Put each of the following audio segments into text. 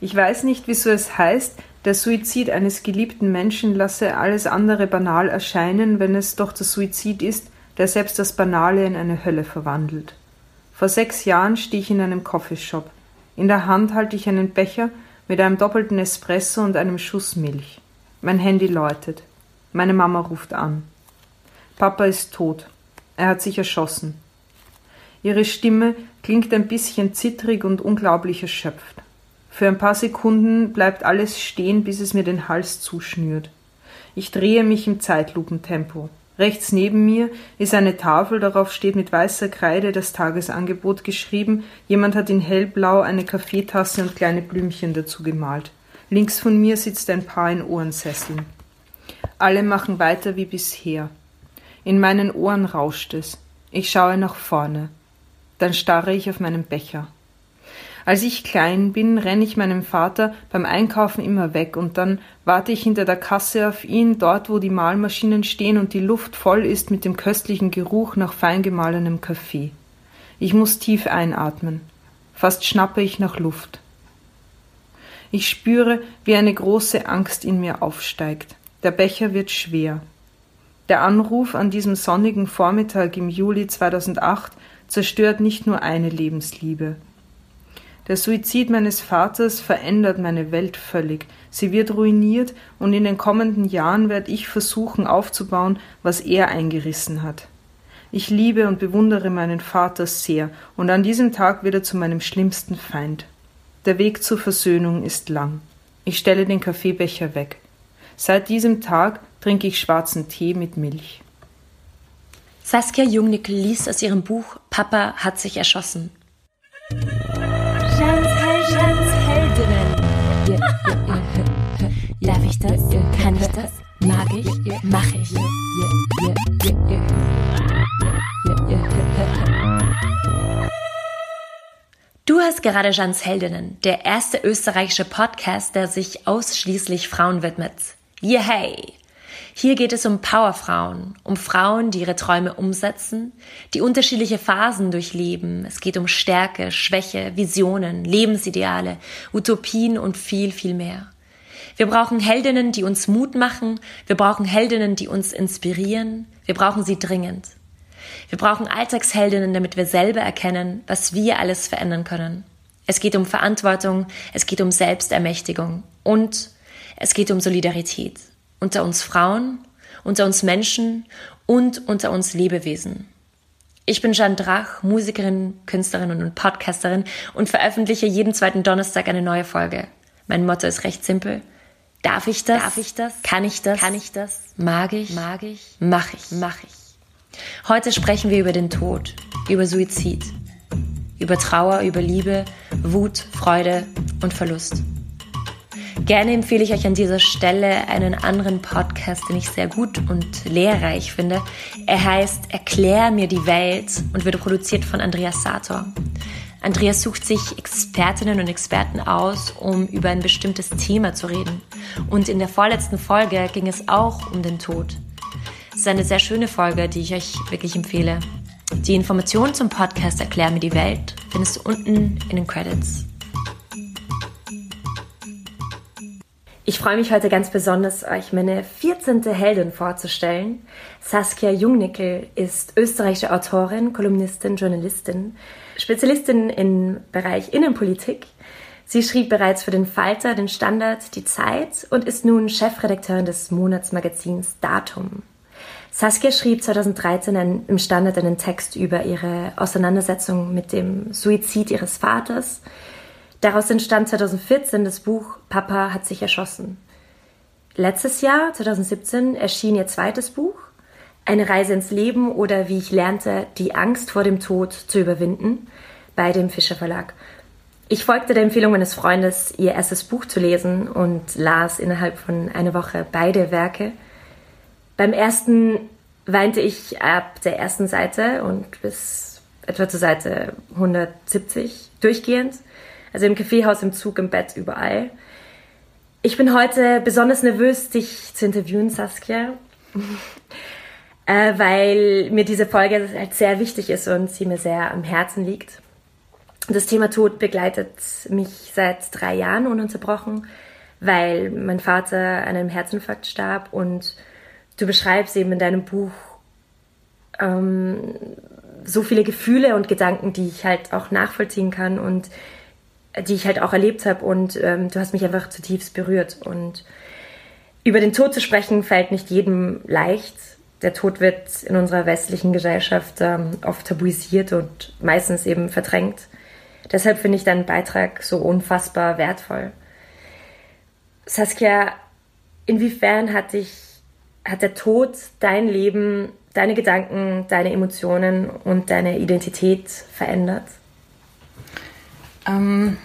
Ich weiß nicht, wieso es heißt, der Suizid eines geliebten Menschen lasse alles andere banal erscheinen, wenn es doch der Suizid ist, der selbst das Banale in eine Hölle verwandelt. Vor sechs Jahren stehe ich in einem Coffeeshop. In der Hand halte ich einen Becher mit einem doppelten Espresso und einem Schuss Milch. Mein Handy läutet. Meine Mama ruft an. Papa ist tot. Er hat sich erschossen. Ihre Stimme klingt ein bisschen zittrig und unglaublich erschöpft. Für ein paar Sekunden bleibt alles stehen, bis es mir den Hals zuschnürt. Ich drehe mich im Zeitlupentempo. Rechts neben mir ist eine Tafel, darauf steht mit weißer Kreide das Tagesangebot geschrieben, jemand hat in hellblau eine Kaffeetasse und kleine Blümchen dazu gemalt. Links von mir sitzt ein Paar in Ohrensesseln. Alle machen weiter wie bisher. In meinen Ohren rauscht es. Ich schaue nach vorne. Dann starre ich auf meinen Becher. Als ich klein bin, renne ich meinem Vater beim Einkaufen immer weg und dann warte ich hinter der Kasse auf ihn, dort wo die Mahlmaschinen stehen und die Luft voll ist mit dem köstlichen Geruch nach feingemahlenem Kaffee. Ich muss tief einatmen. Fast schnappe ich nach Luft. Ich spüre, wie eine große Angst in mir aufsteigt. Der Becher wird schwer. Der Anruf an diesem sonnigen Vormittag im Juli 2008 zerstört nicht nur eine Lebensliebe. Der Suizid meines Vaters verändert meine Welt völlig. Sie wird ruiniert und in den kommenden Jahren werde ich versuchen aufzubauen, was er eingerissen hat. Ich liebe und bewundere meinen Vater sehr, und an diesem Tag wird er zu meinem schlimmsten Feind. Der Weg zur Versöhnung ist lang. Ich stelle den Kaffeebecher weg. Seit diesem Tag trinke ich schwarzen Tee mit Milch. Saskia Jungnickel liest aus ihrem Buch Papa hat sich erschossen. Ich das? Mag ich? Mach ich? Du hast gerade Jans Heldinnen, der erste österreichische Podcast, der sich ausschließlich Frauen widmet. Yay! Hier geht es um Powerfrauen, um Frauen, die ihre Träume umsetzen, die unterschiedliche Phasen durchleben. Es geht um Stärke, Schwäche, Visionen, Lebensideale, Utopien und viel, viel mehr. Wir brauchen Heldinnen, die uns Mut machen. Wir brauchen Heldinnen, die uns inspirieren. Wir brauchen sie dringend. Wir brauchen Alltagsheldinnen, damit wir selber erkennen, was wir alles verändern können. Es geht um Verantwortung, es geht um Selbstermächtigung und es geht um Solidarität unter uns Frauen, unter uns Menschen und unter uns Lebewesen. Ich bin Jeanne Drach, Musikerin, Künstlerin und Podcasterin und veröffentliche jeden zweiten Donnerstag eine neue Folge. Mein Motto ist recht simpel. Darf ich das? Darf ich das? Kann ich das? Kann ich das? Mag ich? Mag ich? Mach ich? Mach ich. Heute sprechen wir über den Tod, über Suizid, über Trauer, über Liebe, Wut, Freude und Verlust. Gerne empfehle ich euch an dieser Stelle einen anderen Podcast, den ich sehr gut und lehrreich finde. Er heißt Erklär mir die Welt und wird produziert von Andreas Sator. Andreas sucht sich Expertinnen und Experten aus, um über ein bestimmtes Thema zu reden. Und in der vorletzten Folge ging es auch um den Tod. Es ist eine sehr schöne Folge, die ich euch wirklich empfehle. Die Informationen zum Podcast Erklär mir die Welt findest du unten in den Credits. Ich freue mich heute ganz besonders, euch meine 14. Heldin vorzustellen. Saskia Jungnickel ist österreichische Autorin, Kolumnistin, Journalistin, Spezialistin im Bereich Innenpolitik. Sie schrieb bereits für den Falter, den Standard, die Zeit und ist nun Chefredakteurin des Monatsmagazins Datum. Saskia schrieb 2013 im Standard einen Text über ihre Auseinandersetzung mit dem Suizid ihres Vaters, Daraus entstand 2014 das Buch Papa hat sich erschossen. Letztes Jahr, 2017, erschien ihr zweites Buch, Eine Reise ins Leben oder wie ich lernte, die Angst vor dem Tod zu überwinden, bei dem Fischer Verlag. Ich folgte der Empfehlung meines Freundes, ihr erstes Buch zu lesen und las innerhalb von einer Woche beide Werke. Beim ersten weinte ich ab der ersten Seite und bis etwa zur Seite 170 durchgehend. Also im Kaffeehaus, im Zug, im Bett, überall. Ich bin heute besonders nervös, dich zu interviewen, Saskia, äh, weil mir diese Folge halt sehr wichtig ist und sie mir sehr am Herzen liegt. Das Thema Tod begleitet mich seit drei Jahren ununterbrochen, weil mein Vater an einem Herzinfarkt starb und du beschreibst eben in deinem Buch ähm, so viele Gefühle und Gedanken, die ich halt auch nachvollziehen kann und die ich halt auch erlebt habe und ähm, du hast mich einfach zutiefst berührt und über den Tod zu sprechen fällt nicht jedem leicht. Der Tod wird in unserer westlichen Gesellschaft ähm, oft tabuisiert und meistens eben verdrängt. Deshalb finde ich deinen Beitrag so unfassbar wertvoll. Saskia, inwiefern hat dich, hat der Tod dein Leben, deine Gedanken, deine Emotionen und deine Identität verändert? Ähm,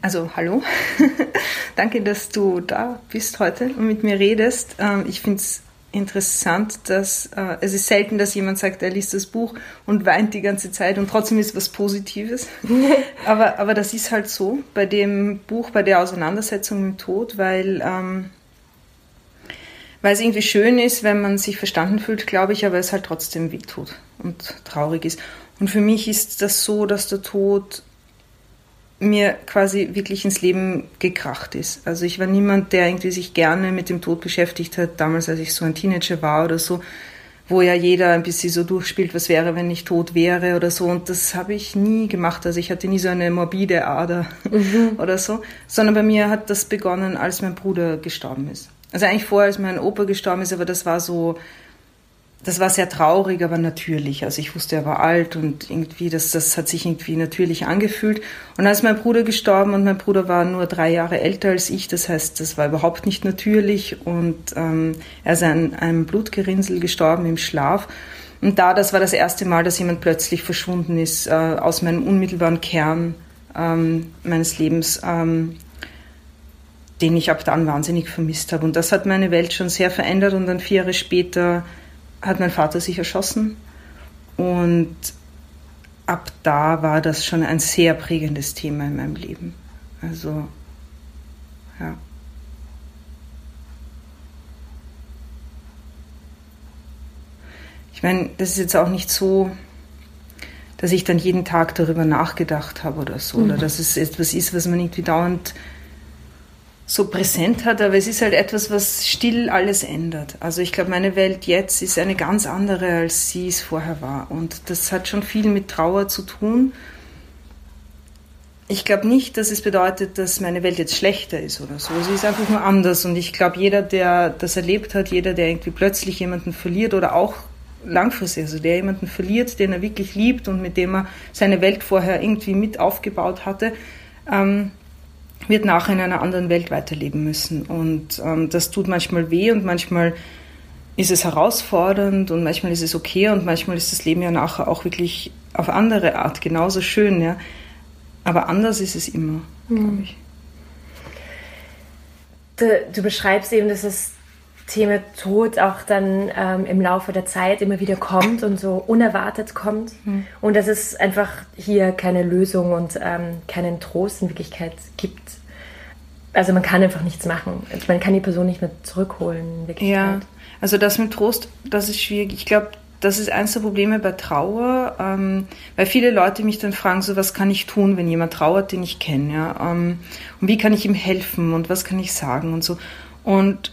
also hallo, danke, dass du da bist heute und mit mir redest. Ähm, ich finde es interessant, dass äh, es ist selten, dass jemand sagt, er liest das Buch und weint die ganze Zeit und trotzdem ist was Positives. aber, aber das ist halt so bei dem Buch, bei der Auseinandersetzung mit dem Tod, weil, ähm, weil es irgendwie schön ist, wenn man sich verstanden fühlt, glaube ich, aber es halt trotzdem wehtut und traurig ist. Und für mich ist das so, dass der Tod mir quasi wirklich ins Leben gekracht ist. Also ich war niemand, der irgendwie sich gerne mit dem Tod beschäftigt hat, damals als ich so ein Teenager war oder so, wo ja jeder ein bisschen so durchspielt, was wäre, wenn ich tot wäre oder so. Und das habe ich nie gemacht. Also ich hatte nie so eine morbide Ader mhm. oder so, sondern bei mir hat das begonnen, als mein Bruder gestorben ist. Also eigentlich vorher, als mein Opa gestorben ist, aber das war so, das war sehr traurig, aber natürlich. Also ich wusste, er war alt und irgendwie, das, das hat sich irgendwie natürlich angefühlt. Und als mein Bruder gestorben und mein Bruder war nur drei Jahre älter als ich, das heißt, das war überhaupt nicht natürlich und ähm, er ist an einem Blutgerinnsel gestorben im Schlaf. Und da, das war das erste Mal, dass jemand plötzlich verschwunden ist äh, aus meinem unmittelbaren Kern ähm, meines Lebens, ähm, den ich ab dann wahnsinnig vermisst habe. Und das hat meine Welt schon sehr verändert und dann vier Jahre später hat mein Vater sich erschossen und ab da war das schon ein sehr prägendes Thema in meinem Leben. Also, ja. Ich meine, das ist jetzt auch nicht so, dass ich dann jeden Tag darüber nachgedacht habe oder so, mhm. oder dass es etwas ist, was man irgendwie dauernd so präsent hat, aber es ist halt etwas, was still alles ändert. Also ich glaube, meine Welt jetzt ist eine ganz andere, als sie es vorher war. Und das hat schon viel mit Trauer zu tun. Ich glaube nicht, dass es bedeutet, dass meine Welt jetzt schlechter ist oder so. Sie ist einfach nur anders. Und ich glaube, jeder, der das erlebt hat, jeder, der irgendwie plötzlich jemanden verliert oder auch langfristig, also der jemanden verliert, den er wirklich liebt und mit dem er seine Welt vorher irgendwie mit aufgebaut hatte, ähm, wird nachher in einer anderen Welt weiterleben müssen. Und ähm, das tut manchmal weh und manchmal ist es herausfordernd und manchmal ist es okay und manchmal ist das Leben ja nachher auch wirklich auf andere Art genauso schön, ja. Aber anders ist es immer, mhm. glaube ich. Du, du, beschreibst eben, dass das Thema Tod auch dann ähm, im Laufe der Zeit immer wieder kommt und so unerwartet kommt. Mhm. Und dass es einfach hier keine Lösung und ähm, keinen Trost in Wirklichkeit gibt. Also man kann einfach nichts machen. Man kann die Person nicht mehr zurückholen in Wirklichkeit. Ja, also das mit Trost, das ist schwierig. Ich glaube, das ist eines der Probleme bei Trauer, ähm, weil viele Leute mich dann fragen, so was kann ich tun, wenn jemand trauert, den ich kenne, ja, ähm, und wie kann ich ihm helfen und was kann ich sagen und so. Und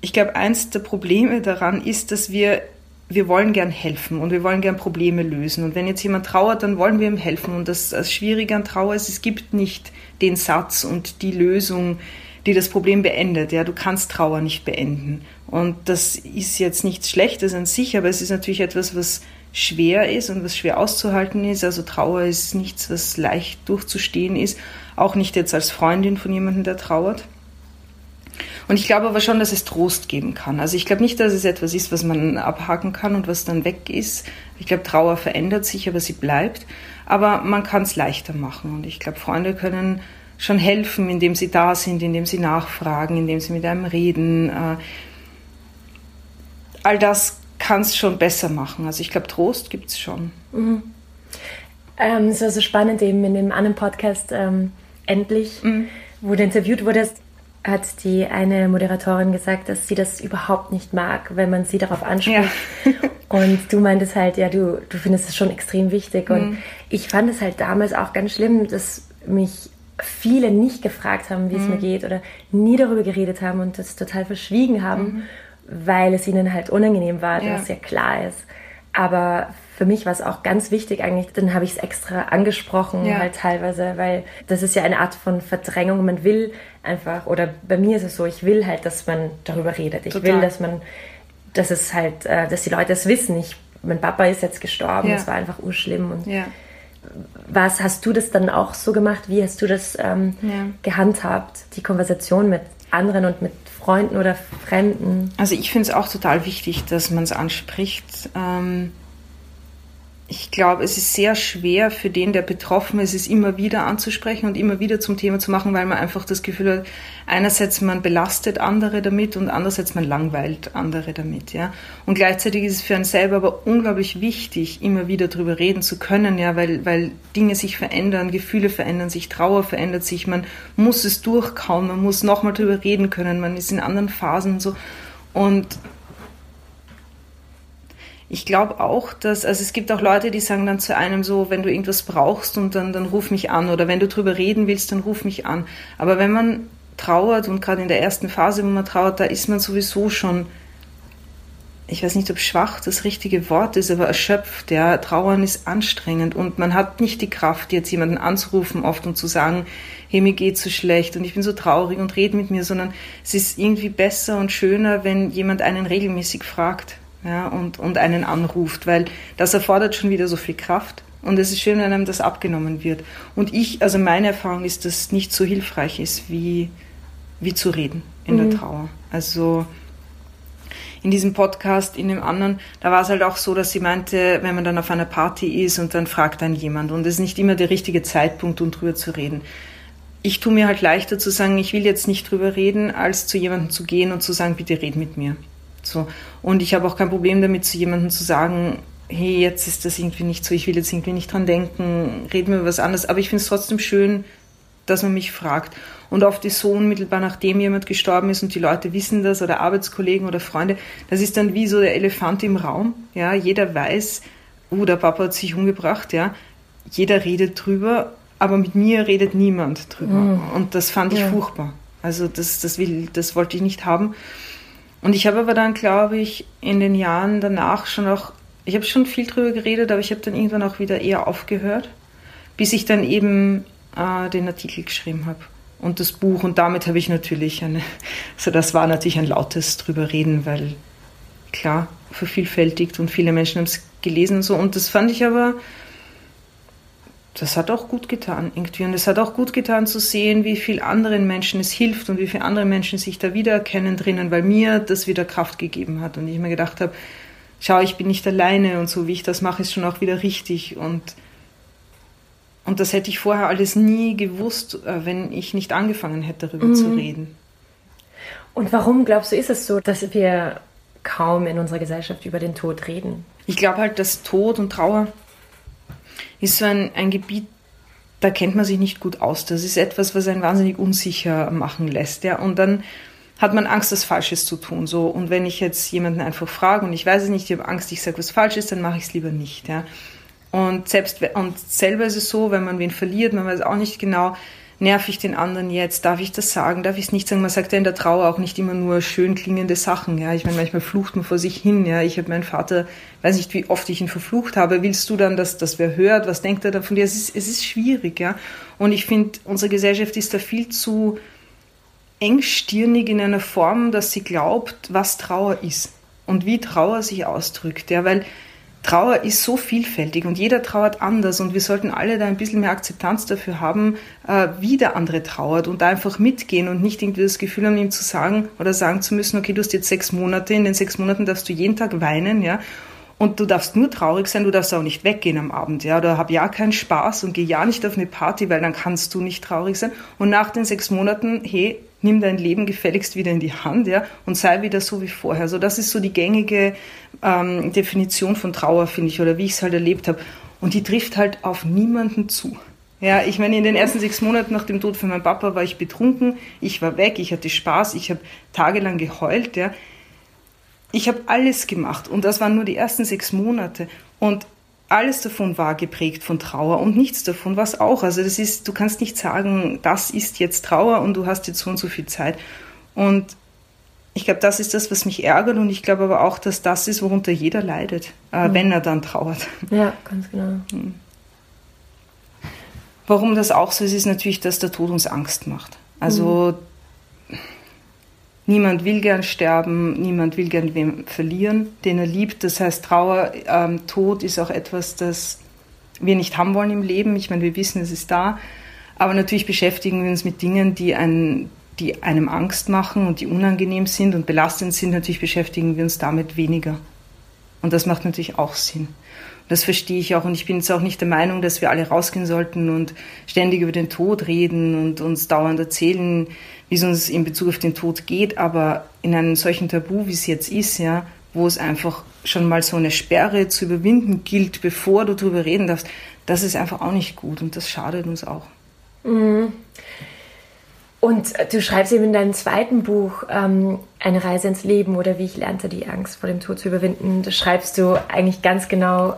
ich glaube, eins der Probleme daran ist, dass wir, wir wollen gern helfen und wir wollen gern Probleme lösen. Und wenn jetzt jemand trauert, dann wollen wir ihm helfen. Und das, das Schwierige an Trauer ist, es gibt nicht den Satz und die Lösung, die das Problem beendet. Ja, du kannst Trauer nicht beenden. Und das ist jetzt nichts Schlechtes an sich, aber es ist natürlich etwas, was schwer ist und was schwer auszuhalten ist. Also Trauer ist nichts, was leicht durchzustehen ist. Auch nicht jetzt als Freundin von jemandem, der trauert. Und ich glaube aber schon, dass es Trost geben kann. Also ich glaube nicht, dass es etwas ist, was man abhaken kann und was dann weg ist. Ich glaube, Trauer verändert sich, aber sie bleibt. Aber man kann es leichter machen. Und ich glaube, Freunde können schon helfen, indem sie da sind, indem sie nachfragen, indem sie mit einem reden. Äh, all das kann es schon besser machen. Also ich glaube, Trost gibt es schon. Mhm. Ähm, es war so spannend eben in dem anderen Podcast ähm, endlich, mhm. wo du interviewt wurdest, hat die eine Moderatorin gesagt, dass sie das überhaupt nicht mag, wenn man sie darauf anspricht. Ja. und du meintest halt, ja, du, du findest es schon extrem wichtig. Und mhm. ich fand es halt damals auch ganz schlimm, dass mich viele nicht gefragt haben, wie es mhm. mir geht oder nie darüber geredet haben und das total verschwiegen haben, mhm. weil es ihnen halt unangenehm war, ja. was ja klar ist. Aber für mich war es auch ganz wichtig eigentlich, dann habe ich es extra angesprochen, ja. halt teilweise, weil das ist ja eine Art von Verdrängung. Man will einfach, oder bei mir ist es so, ich will halt, dass man darüber redet. Ich Total. will, dass man, dass es halt, äh, dass die Leute es wissen. Ich, mein Papa ist jetzt gestorben, es ja. war einfach urschlimm und ja. was hast du das dann auch so gemacht? Wie hast du das ähm, gehandhabt, die Konversation mit anderen und mit Freunden oder Fremden? Also ich finde es auch total wichtig, dass man es anspricht. Ähm ich glaube, es ist sehr schwer für den, der betroffen ist, es immer wieder anzusprechen und immer wieder zum Thema zu machen, weil man einfach das Gefühl hat, einerseits man belastet andere damit und andererseits man langweilt andere damit, ja. Und gleichzeitig ist es für einen selber aber unglaublich wichtig, immer wieder drüber reden zu können, ja, weil, weil Dinge sich verändern, Gefühle verändern sich, Trauer verändert sich, man muss es durchkauen, man muss nochmal drüber reden können, man ist in anderen Phasen und so. Und ich glaube auch, dass, also es gibt auch Leute, die sagen dann zu einem so, wenn du irgendwas brauchst und dann, dann ruf mich an oder wenn du drüber reden willst, dann ruf mich an. Aber wenn man trauert und gerade in der ersten Phase, wo man trauert, da ist man sowieso schon, ich weiß nicht, ob schwach das richtige Wort ist, aber erschöpft. Ja, Trauern ist anstrengend und man hat nicht die Kraft, jetzt jemanden anzurufen oft und zu sagen, hey, mir geht's so schlecht und ich bin so traurig und red mit mir, sondern es ist irgendwie besser und schöner, wenn jemand einen regelmäßig fragt ja, und, und einen anruft, weil das erfordert schon wieder so viel Kraft. Und es ist schön, wenn einem das abgenommen wird. Und ich, also meine Erfahrung ist, dass es nicht so hilfreich ist, wie, wie zu reden in mhm. der Trauer. Also in diesem Podcast, in dem anderen, da war es halt auch so, dass sie meinte, wenn man dann auf einer Party ist und dann fragt dann jemand und es ist nicht immer der richtige Zeitpunkt, um drüber zu reden. Ich tue mir halt leichter zu sagen, ich will jetzt nicht drüber reden, als zu jemandem zu gehen und zu sagen, bitte red mit mir. So. Und ich habe auch kein Problem damit, zu jemandem zu sagen, hey, jetzt ist das irgendwie nicht so, ich will jetzt irgendwie nicht dran denken, reden wir über was anderes. Aber ich finde es trotzdem schön, dass man mich fragt. Und oft ist so unmittelbar, nachdem jemand gestorben ist und die Leute wissen das oder Arbeitskollegen oder Freunde, das ist dann wie so der Elefant im Raum. Ja, jeder weiß, oh, der Papa hat sich umgebracht, ja. Jeder redet drüber, aber mit mir redet niemand drüber. Mhm. Und das fand ich ja. furchtbar. Also das, das, will, das wollte ich nicht haben. Und ich habe aber dann, glaube ich, in den Jahren danach schon auch, ich habe schon viel drüber geredet, aber ich habe dann irgendwann auch wieder eher aufgehört, bis ich dann eben äh, den Artikel geschrieben habe und das Buch. Und damit habe ich natürlich eine, also das war natürlich ein lautes drüber reden, weil klar, vervielfältigt und viele Menschen haben es gelesen und so. Und das fand ich aber das hat auch gut getan irgendwie. Und es hat auch gut getan zu sehen, wie viel anderen Menschen es hilft und wie viele andere Menschen sich da wiedererkennen drinnen, weil mir das wieder Kraft gegeben hat. Und ich mir gedacht habe, schau, ich bin nicht alleine und so wie ich das mache, ist schon auch wieder richtig. Und, und das hätte ich vorher alles nie gewusst, äh, wenn ich nicht angefangen hätte, darüber mhm. zu reden. Und warum glaubst du, ist es so, dass wir kaum in unserer Gesellschaft über den Tod reden? Ich glaube halt, dass Tod und Trauer ist so ein, ein Gebiet, da kennt man sich nicht gut aus. Das ist etwas, was einen wahnsinnig unsicher machen lässt. Ja? Und dann hat man Angst, das Falsches zu tun. So. Und wenn ich jetzt jemanden einfach frage und ich weiß es nicht, ich habe Angst, ich sage was Falsches, dann mache ich es lieber nicht. Ja? Und, selbst, und selber ist es so, wenn man wen verliert, man weiß auch nicht genau, nerv ich den anderen jetzt? Darf ich das sagen? Darf ich es nicht sagen? Man sagt ja in der Trauer auch nicht immer nur schön klingende Sachen. Ja, ich meine, manchmal flucht man vor sich hin. Ja, ich habe meinen Vater, weiß nicht, wie oft ich ihn verflucht habe. Willst du dann, dass das wer hört? Was denkt er davon dir? Es ist, es ist schwierig. Ja, und ich finde, unsere Gesellschaft ist da viel zu engstirnig in einer Form, dass sie glaubt, was Trauer ist und wie Trauer sich ausdrückt. Ja, weil Trauer ist so vielfältig und jeder trauert anders und wir sollten alle da ein bisschen mehr Akzeptanz dafür haben, äh, wie der andere trauert und da einfach mitgehen und nicht irgendwie das Gefühl haben, ihm zu sagen oder sagen zu müssen, okay, du hast jetzt sechs Monate, in den sechs Monaten darfst du jeden Tag weinen, ja, und du darfst nur traurig sein, du darfst auch nicht weggehen am Abend, ja, oder hab ja keinen Spaß und geh ja nicht auf eine Party, weil dann kannst du nicht traurig sein. Und nach den sechs Monaten, hey, nimm dein Leben gefälligst wieder in die Hand ja, und sei wieder so wie vorher. So, das ist so die gängige ähm, Definition von Trauer, finde ich, oder wie ich es halt erlebt habe. Und die trifft halt auf niemanden zu. Ja, ich meine, in den ersten sechs Monaten nach dem Tod von meinem Papa war ich betrunken, ich war weg, ich hatte Spaß, ich habe tagelang geheult, ja. Ich habe alles gemacht und das waren nur die ersten sechs Monate und alles davon war geprägt von Trauer und nichts davon war es auch. Also das ist, du kannst nicht sagen, das ist jetzt Trauer und du hast jetzt so und so viel Zeit. Und ich glaube, das ist das, was mich ärgert und ich glaube aber auch, dass das ist, worunter jeder leidet, äh, mhm. wenn er dann trauert. Ja, ganz genau. Mhm. Warum das auch so ist, ist natürlich, dass der Tod uns Angst macht. Also mhm. Niemand will gern sterben, niemand will gern wem verlieren, den er liebt. Das heißt, Trauer, ähm, Tod ist auch etwas, das wir nicht haben wollen im Leben. Ich meine, wir wissen, es ist da. Aber natürlich beschäftigen wir uns mit Dingen, die, ein, die einem Angst machen und die unangenehm sind und belastend sind. Natürlich beschäftigen wir uns damit weniger. Und das macht natürlich auch Sinn. Das verstehe ich auch. Und ich bin jetzt auch nicht der Meinung, dass wir alle rausgehen sollten und ständig über den Tod reden und uns dauernd erzählen, wie es uns in Bezug auf den Tod geht. Aber in einem solchen Tabu, wie es jetzt ist, ja, wo es einfach schon mal so eine Sperre zu überwinden gilt, bevor du darüber reden darfst, das ist einfach auch nicht gut und das schadet uns auch. Mhm. Und du schreibst eben in deinem zweiten Buch ähm, Eine Reise ins Leben oder wie ich lernte, die Angst vor dem Tod zu überwinden. Da schreibst du eigentlich ganz genau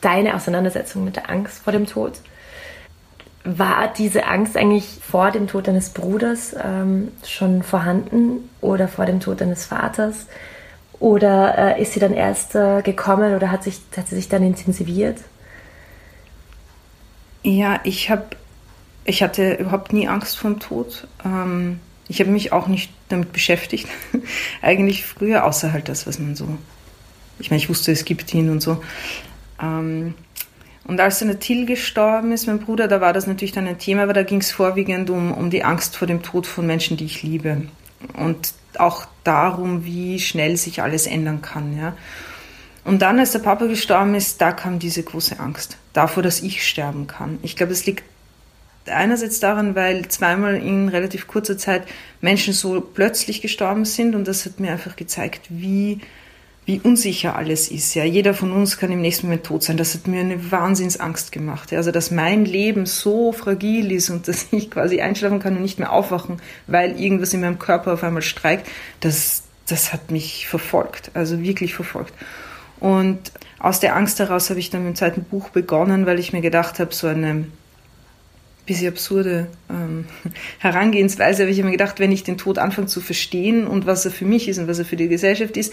deine Auseinandersetzung mit der Angst vor dem Tod. War diese Angst eigentlich vor dem Tod deines Bruders ähm, schon vorhanden oder vor dem Tod deines Vaters? Oder äh, ist sie dann erst äh, gekommen oder hat, sich, hat sie sich dann intensiviert? Ja, ich habe, ich hatte überhaupt nie Angst vor dem Tod. Ähm, ich habe mich auch nicht damit beschäftigt. Eigentlich früher, außer halt das, was man so. Ich meine, ich wusste, es gibt ihn und so. Ähm, und als dann Till gestorben ist, mein Bruder, da war das natürlich dann ein Thema, aber da ging es vorwiegend um, um die Angst vor dem Tod von Menschen, die ich liebe. Und auch darum, wie schnell sich alles ändern kann. Ja. Und dann, als der Papa gestorben ist, da kam diese große Angst davor, dass ich sterben kann. Ich glaube, es liegt einerseits daran, weil zweimal in relativ kurzer Zeit Menschen so plötzlich gestorben sind und das hat mir einfach gezeigt, wie wie unsicher alles ist. Ja, jeder von uns kann im nächsten Moment tot sein. Das hat mir eine Wahnsinnsangst gemacht. Ja, also dass mein Leben so fragil ist und dass ich quasi einschlafen kann und nicht mehr aufwachen, weil irgendwas in meinem Körper auf einmal streikt, das das hat mich verfolgt, also wirklich verfolgt. Und aus der Angst heraus habe ich dann mit dem zweiten Buch begonnen, weil ich mir gedacht habe, so eine bisschen absurde ähm, Herangehensweise, habe ich mir gedacht, wenn ich den Tod anfange zu verstehen und was er für mich ist und was er für die Gesellschaft ist,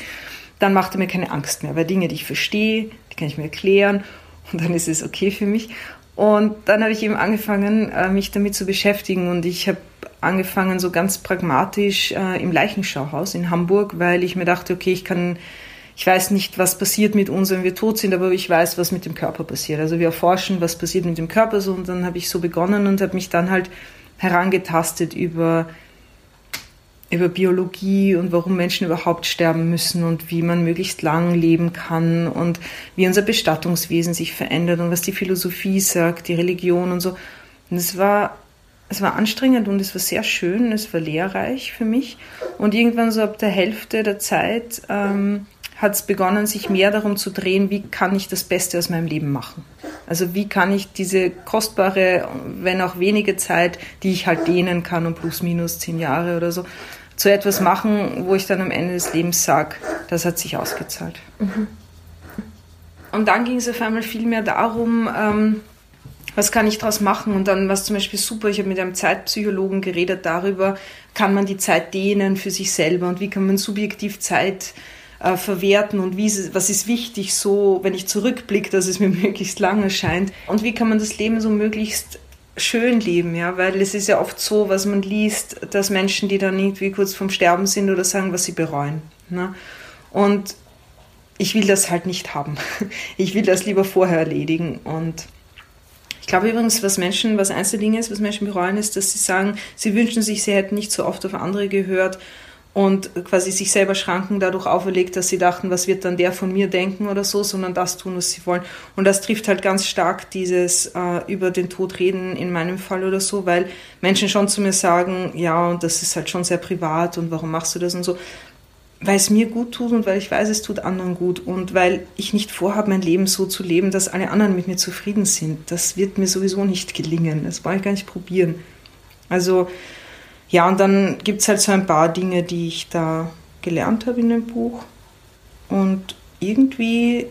dann macht er mir keine Angst mehr, weil Dinge, die ich verstehe, die kann ich mir erklären und dann ist es okay für mich. Und dann habe ich eben angefangen, äh, mich damit zu beschäftigen und ich habe angefangen so ganz pragmatisch äh, im Leichenschauhaus in Hamburg, weil ich mir dachte, okay, ich kann, ich weiß nicht, was passiert mit uns, wenn wir tot sind, aber ich weiß, was mit dem Körper passiert. Also wir erforschen, was passiert mit dem Körper so und dann habe ich so begonnen und habe mich dann halt herangetastet über über Biologie und warum Menschen überhaupt sterben müssen und wie man möglichst lang leben kann und wie unser Bestattungswesen sich verändert und was die Philosophie sagt, die Religion und so. Und es war, es war anstrengend und es war sehr schön, es war lehrreich für mich. Und irgendwann so ab der Hälfte der Zeit ähm, hat es begonnen, sich mehr darum zu drehen, wie kann ich das Beste aus meinem Leben machen. Also wie kann ich diese kostbare, wenn auch wenige Zeit, die ich halt dehnen kann um plus minus zehn Jahre oder so, zu etwas machen, wo ich dann am Ende des Lebens sage, das hat sich ausgezahlt. Mhm. Und dann ging es auf einmal viel mehr darum, ähm, was kann ich daraus machen? Und dann war es zum Beispiel super, ich habe mit einem Zeitpsychologen geredet darüber, kann man die Zeit dehnen für sich selber und wie kann man subjektiv Zeit äh, verwerten und ist, was ist wichtig so, wenn ich zurückblicke, dass es mir möglichst lang erscheint und wie kann man das Leben so möglichst schön leben, ja, weil es ist ja oft so, was man liest, dass Menschen, die dann irgendwie kurz vorm Sterben sind oder sagen, was sie bereuen. Ne? Und ich will das halt nicht haben. Ich will das lieber vorher erledigen. Und ich glaube übrigens, was Menschen, was eins der Dinge ist, was Menschen bereuen, ist, dass sie sagen, sie wünschen sich, sie hätten nicht so oft auf andere gehört und quasi sich selber Schranken dadurch auferlegt, dass sie dachten, was wird dann der von mir denken oder so, sondern das tun, was sie wollen. Und das trifft halt ganz stark dieses äh, über den Tod reden in meinem Fall oder so, weil Menschen schon zu mir sagen, ja, und das ist halt schon sehr privat und warum machst du das und so. weil es mir gut tut und weil ich weiß, es tut anderen gut und weil ich nicht vorhabe, mein Leben so zu leben, dass alle anderen mit mir zufrieden sind. Das wird mir sowieso nicht gelingen. Das brauche ich gar nicht probieren. Also ja, und dann gibt es halt so ein paar Dinge, die ich da gelernt habe in dem Buch. Und irgendwie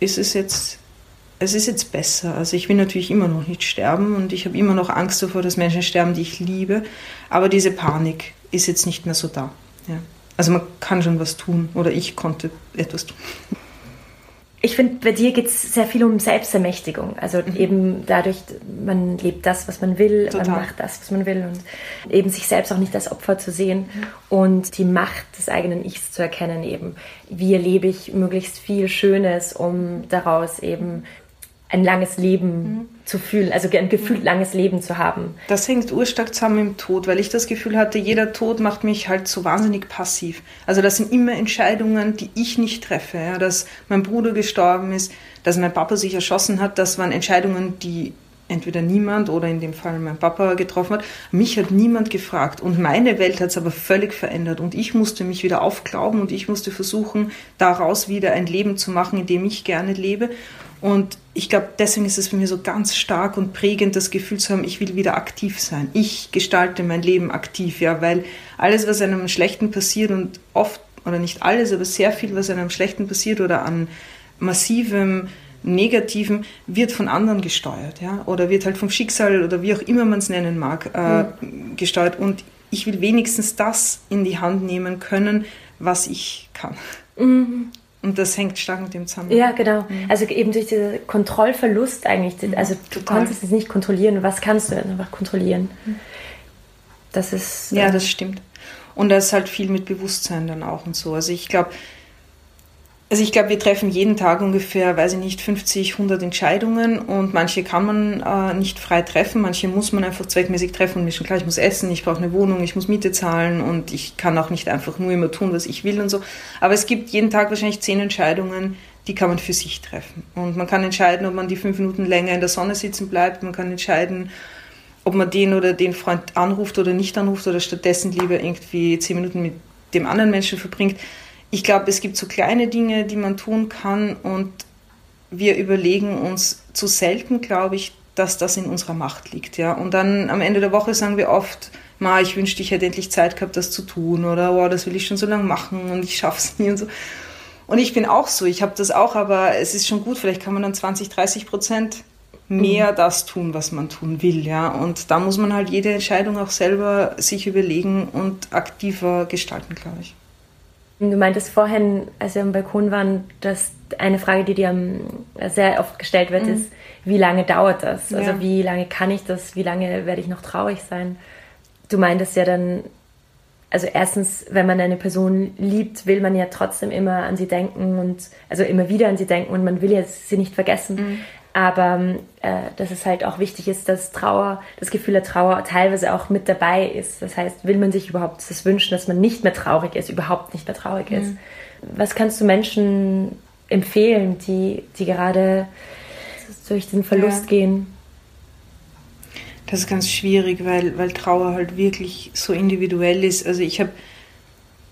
ist es jetzt, es ist jetzt besser. Also ich will natürlich immer noch nicht sterben und ich habe immer noch Angst davor, dass Menschen sterben, die ich liebe. Aber diese Panik ist jetzt nicht mehr so da. Ja. Also man kann schon was tun oder ich konnte etwas tun. Ich finde, bei dir geht es sehr viel um Selbstermächtigung. Also mhm. eben dadurch, man lebt das, was man will, Total. man macht das, was man will und eben sich selbst auch nicht als Opfer zu sehen mhm. und die Macht des eigenen Ichs zu erkennen eben. Wie erlebe ich möglichst viel Schönes, um daraus eben ein langes Leben mhm. zu fühlen, also ein gefühlt mhm. langes Leben zu haben. Das hängt urstark zusammen mit dem Tod, weil ich das Gefühl hatte, jeder Tod macht mich halt so wahnsinnig passiv. Also das sind immer Entscheidungen, die ich nicht treffe. Ja, dass mein Bruder gestorben ist, dass mein Papa sich erschossen hat, das waren Entscheidungen, die entweder niemand oder in dem Fall mein Papa getroffen hat. Mich hat niemand gefragt und meine Welt hat es aber völlig verändert und ich musste mich wieder aufglauben und ich musste versuchen, daraus wieder ein Leben zu machen, in dem ich gerne lebe. Und ich glaube, deswegen ist es für mich so ganz stark und prägend, das Gefühl zu haben, ich will wieder aktiv sein. Ich gestalte mein Leben aktiv, ja, weil alles, was einem Schlechten passiert und oft, oder nicht alles, aber sehr viel, was einem Schlechten passiert oder an massivem Negativen, wird von anderen gesteuert, ja, oder wird halt vom Schicksal oder wie auch immer man es nennen mag, äh, mhm. gesteuert. Und ich will wenigstens das in die Hand nehmen können, was ich kann. Mhm. Und das hängt stark mit dem zusammen. Ja, genau. Mhm. Also eben durch diesen Kontrollverlust eigentlich. Mhm. Also du Total. konntest es nicht kontrollieren. Was kannst du einfach kontrollieren? Mhm. Das ist. Ja, äh, das stimmt. Und da ist halt viel mit Bewusstsein dann auch und so. Also ich glaube, also ich glaube, wir treffen jeden Tag ungefähr, weiß ich nicht, 50, 100 Entscheidungen und manche kann man äh, nicht frei treffen, manche muss man einfach zweckmäßig treffen und mir schon klar, ich muss essen, ich brauche eine Wohnung, ich muss Miete zahlen und ich kann auch nicht einfach nur immer tun, was ich will und so. Aber es gibt jeden Tag wahrscheinlich zehn Entscheidungen, die kann man für sich treffen. Und man kann entscheiden, ob man die fünf Minuten länger in der Sonne sitzen bleibt, man kann entscheiden, ob man den oder den Freund anruft oder nicht anruft oder stattdessen lieber irgendwie zehn Minuten mit dem anderen Menschen verbringt ich glaube, es gibt so kleine Dinge, die man tun kann und wir überlegen uns zu selten, glaube ich, dass das in unserer Macht liegt. Ja? Und dann am Ende der Woche sagen wir oft, Ma, ich wünschte, ich hätte endlich Zeit gehabt, das zu tun oder oh, das will ich schon so lange machen und ich schaffe es nie und so. Und ich bin auch so, ich habe das auch, aber es ist schon gut, vielleicht kann man dann 20, 30 Prozent mehr mhm. das tun, was man tun will, ja. Und da muss man halt jede Entscheidung auch selber sich überlegen und aktiver gestalten, glaube ich. Du meintest vorhin, als wir am Balkon waren, dass eine Frage, die dir sehr oft gestellt wird, mhm. ist, wie lange dauert das? Also ja. Also wie lange kann ich das? Wie lange werde ich noch traurig sein? Du meintest ja dann, also erstens, wenn man eine Person liebt, will man ja trotzdem immer an sie denken und also immer wieder an sie denken und man will ja sie nicht vergessen. Mhm. Aber äh, dass es halt auch wichtig ist, dass Trauer, das Gefühl der Trauer teilweise auch mit dabei ist. Das heißt, will man sich überhaupt das wünschen, dass man nicht mehr traurig ist, überhaupt nicht mehr traurig mhm. ist. Was kannst du Menschen empfehlen, die, die gerade durch den Verlust ja. gehen? Das ist ganz schwierig, weil, weil Trauer halt wirklich so individuell ist. Also ich habe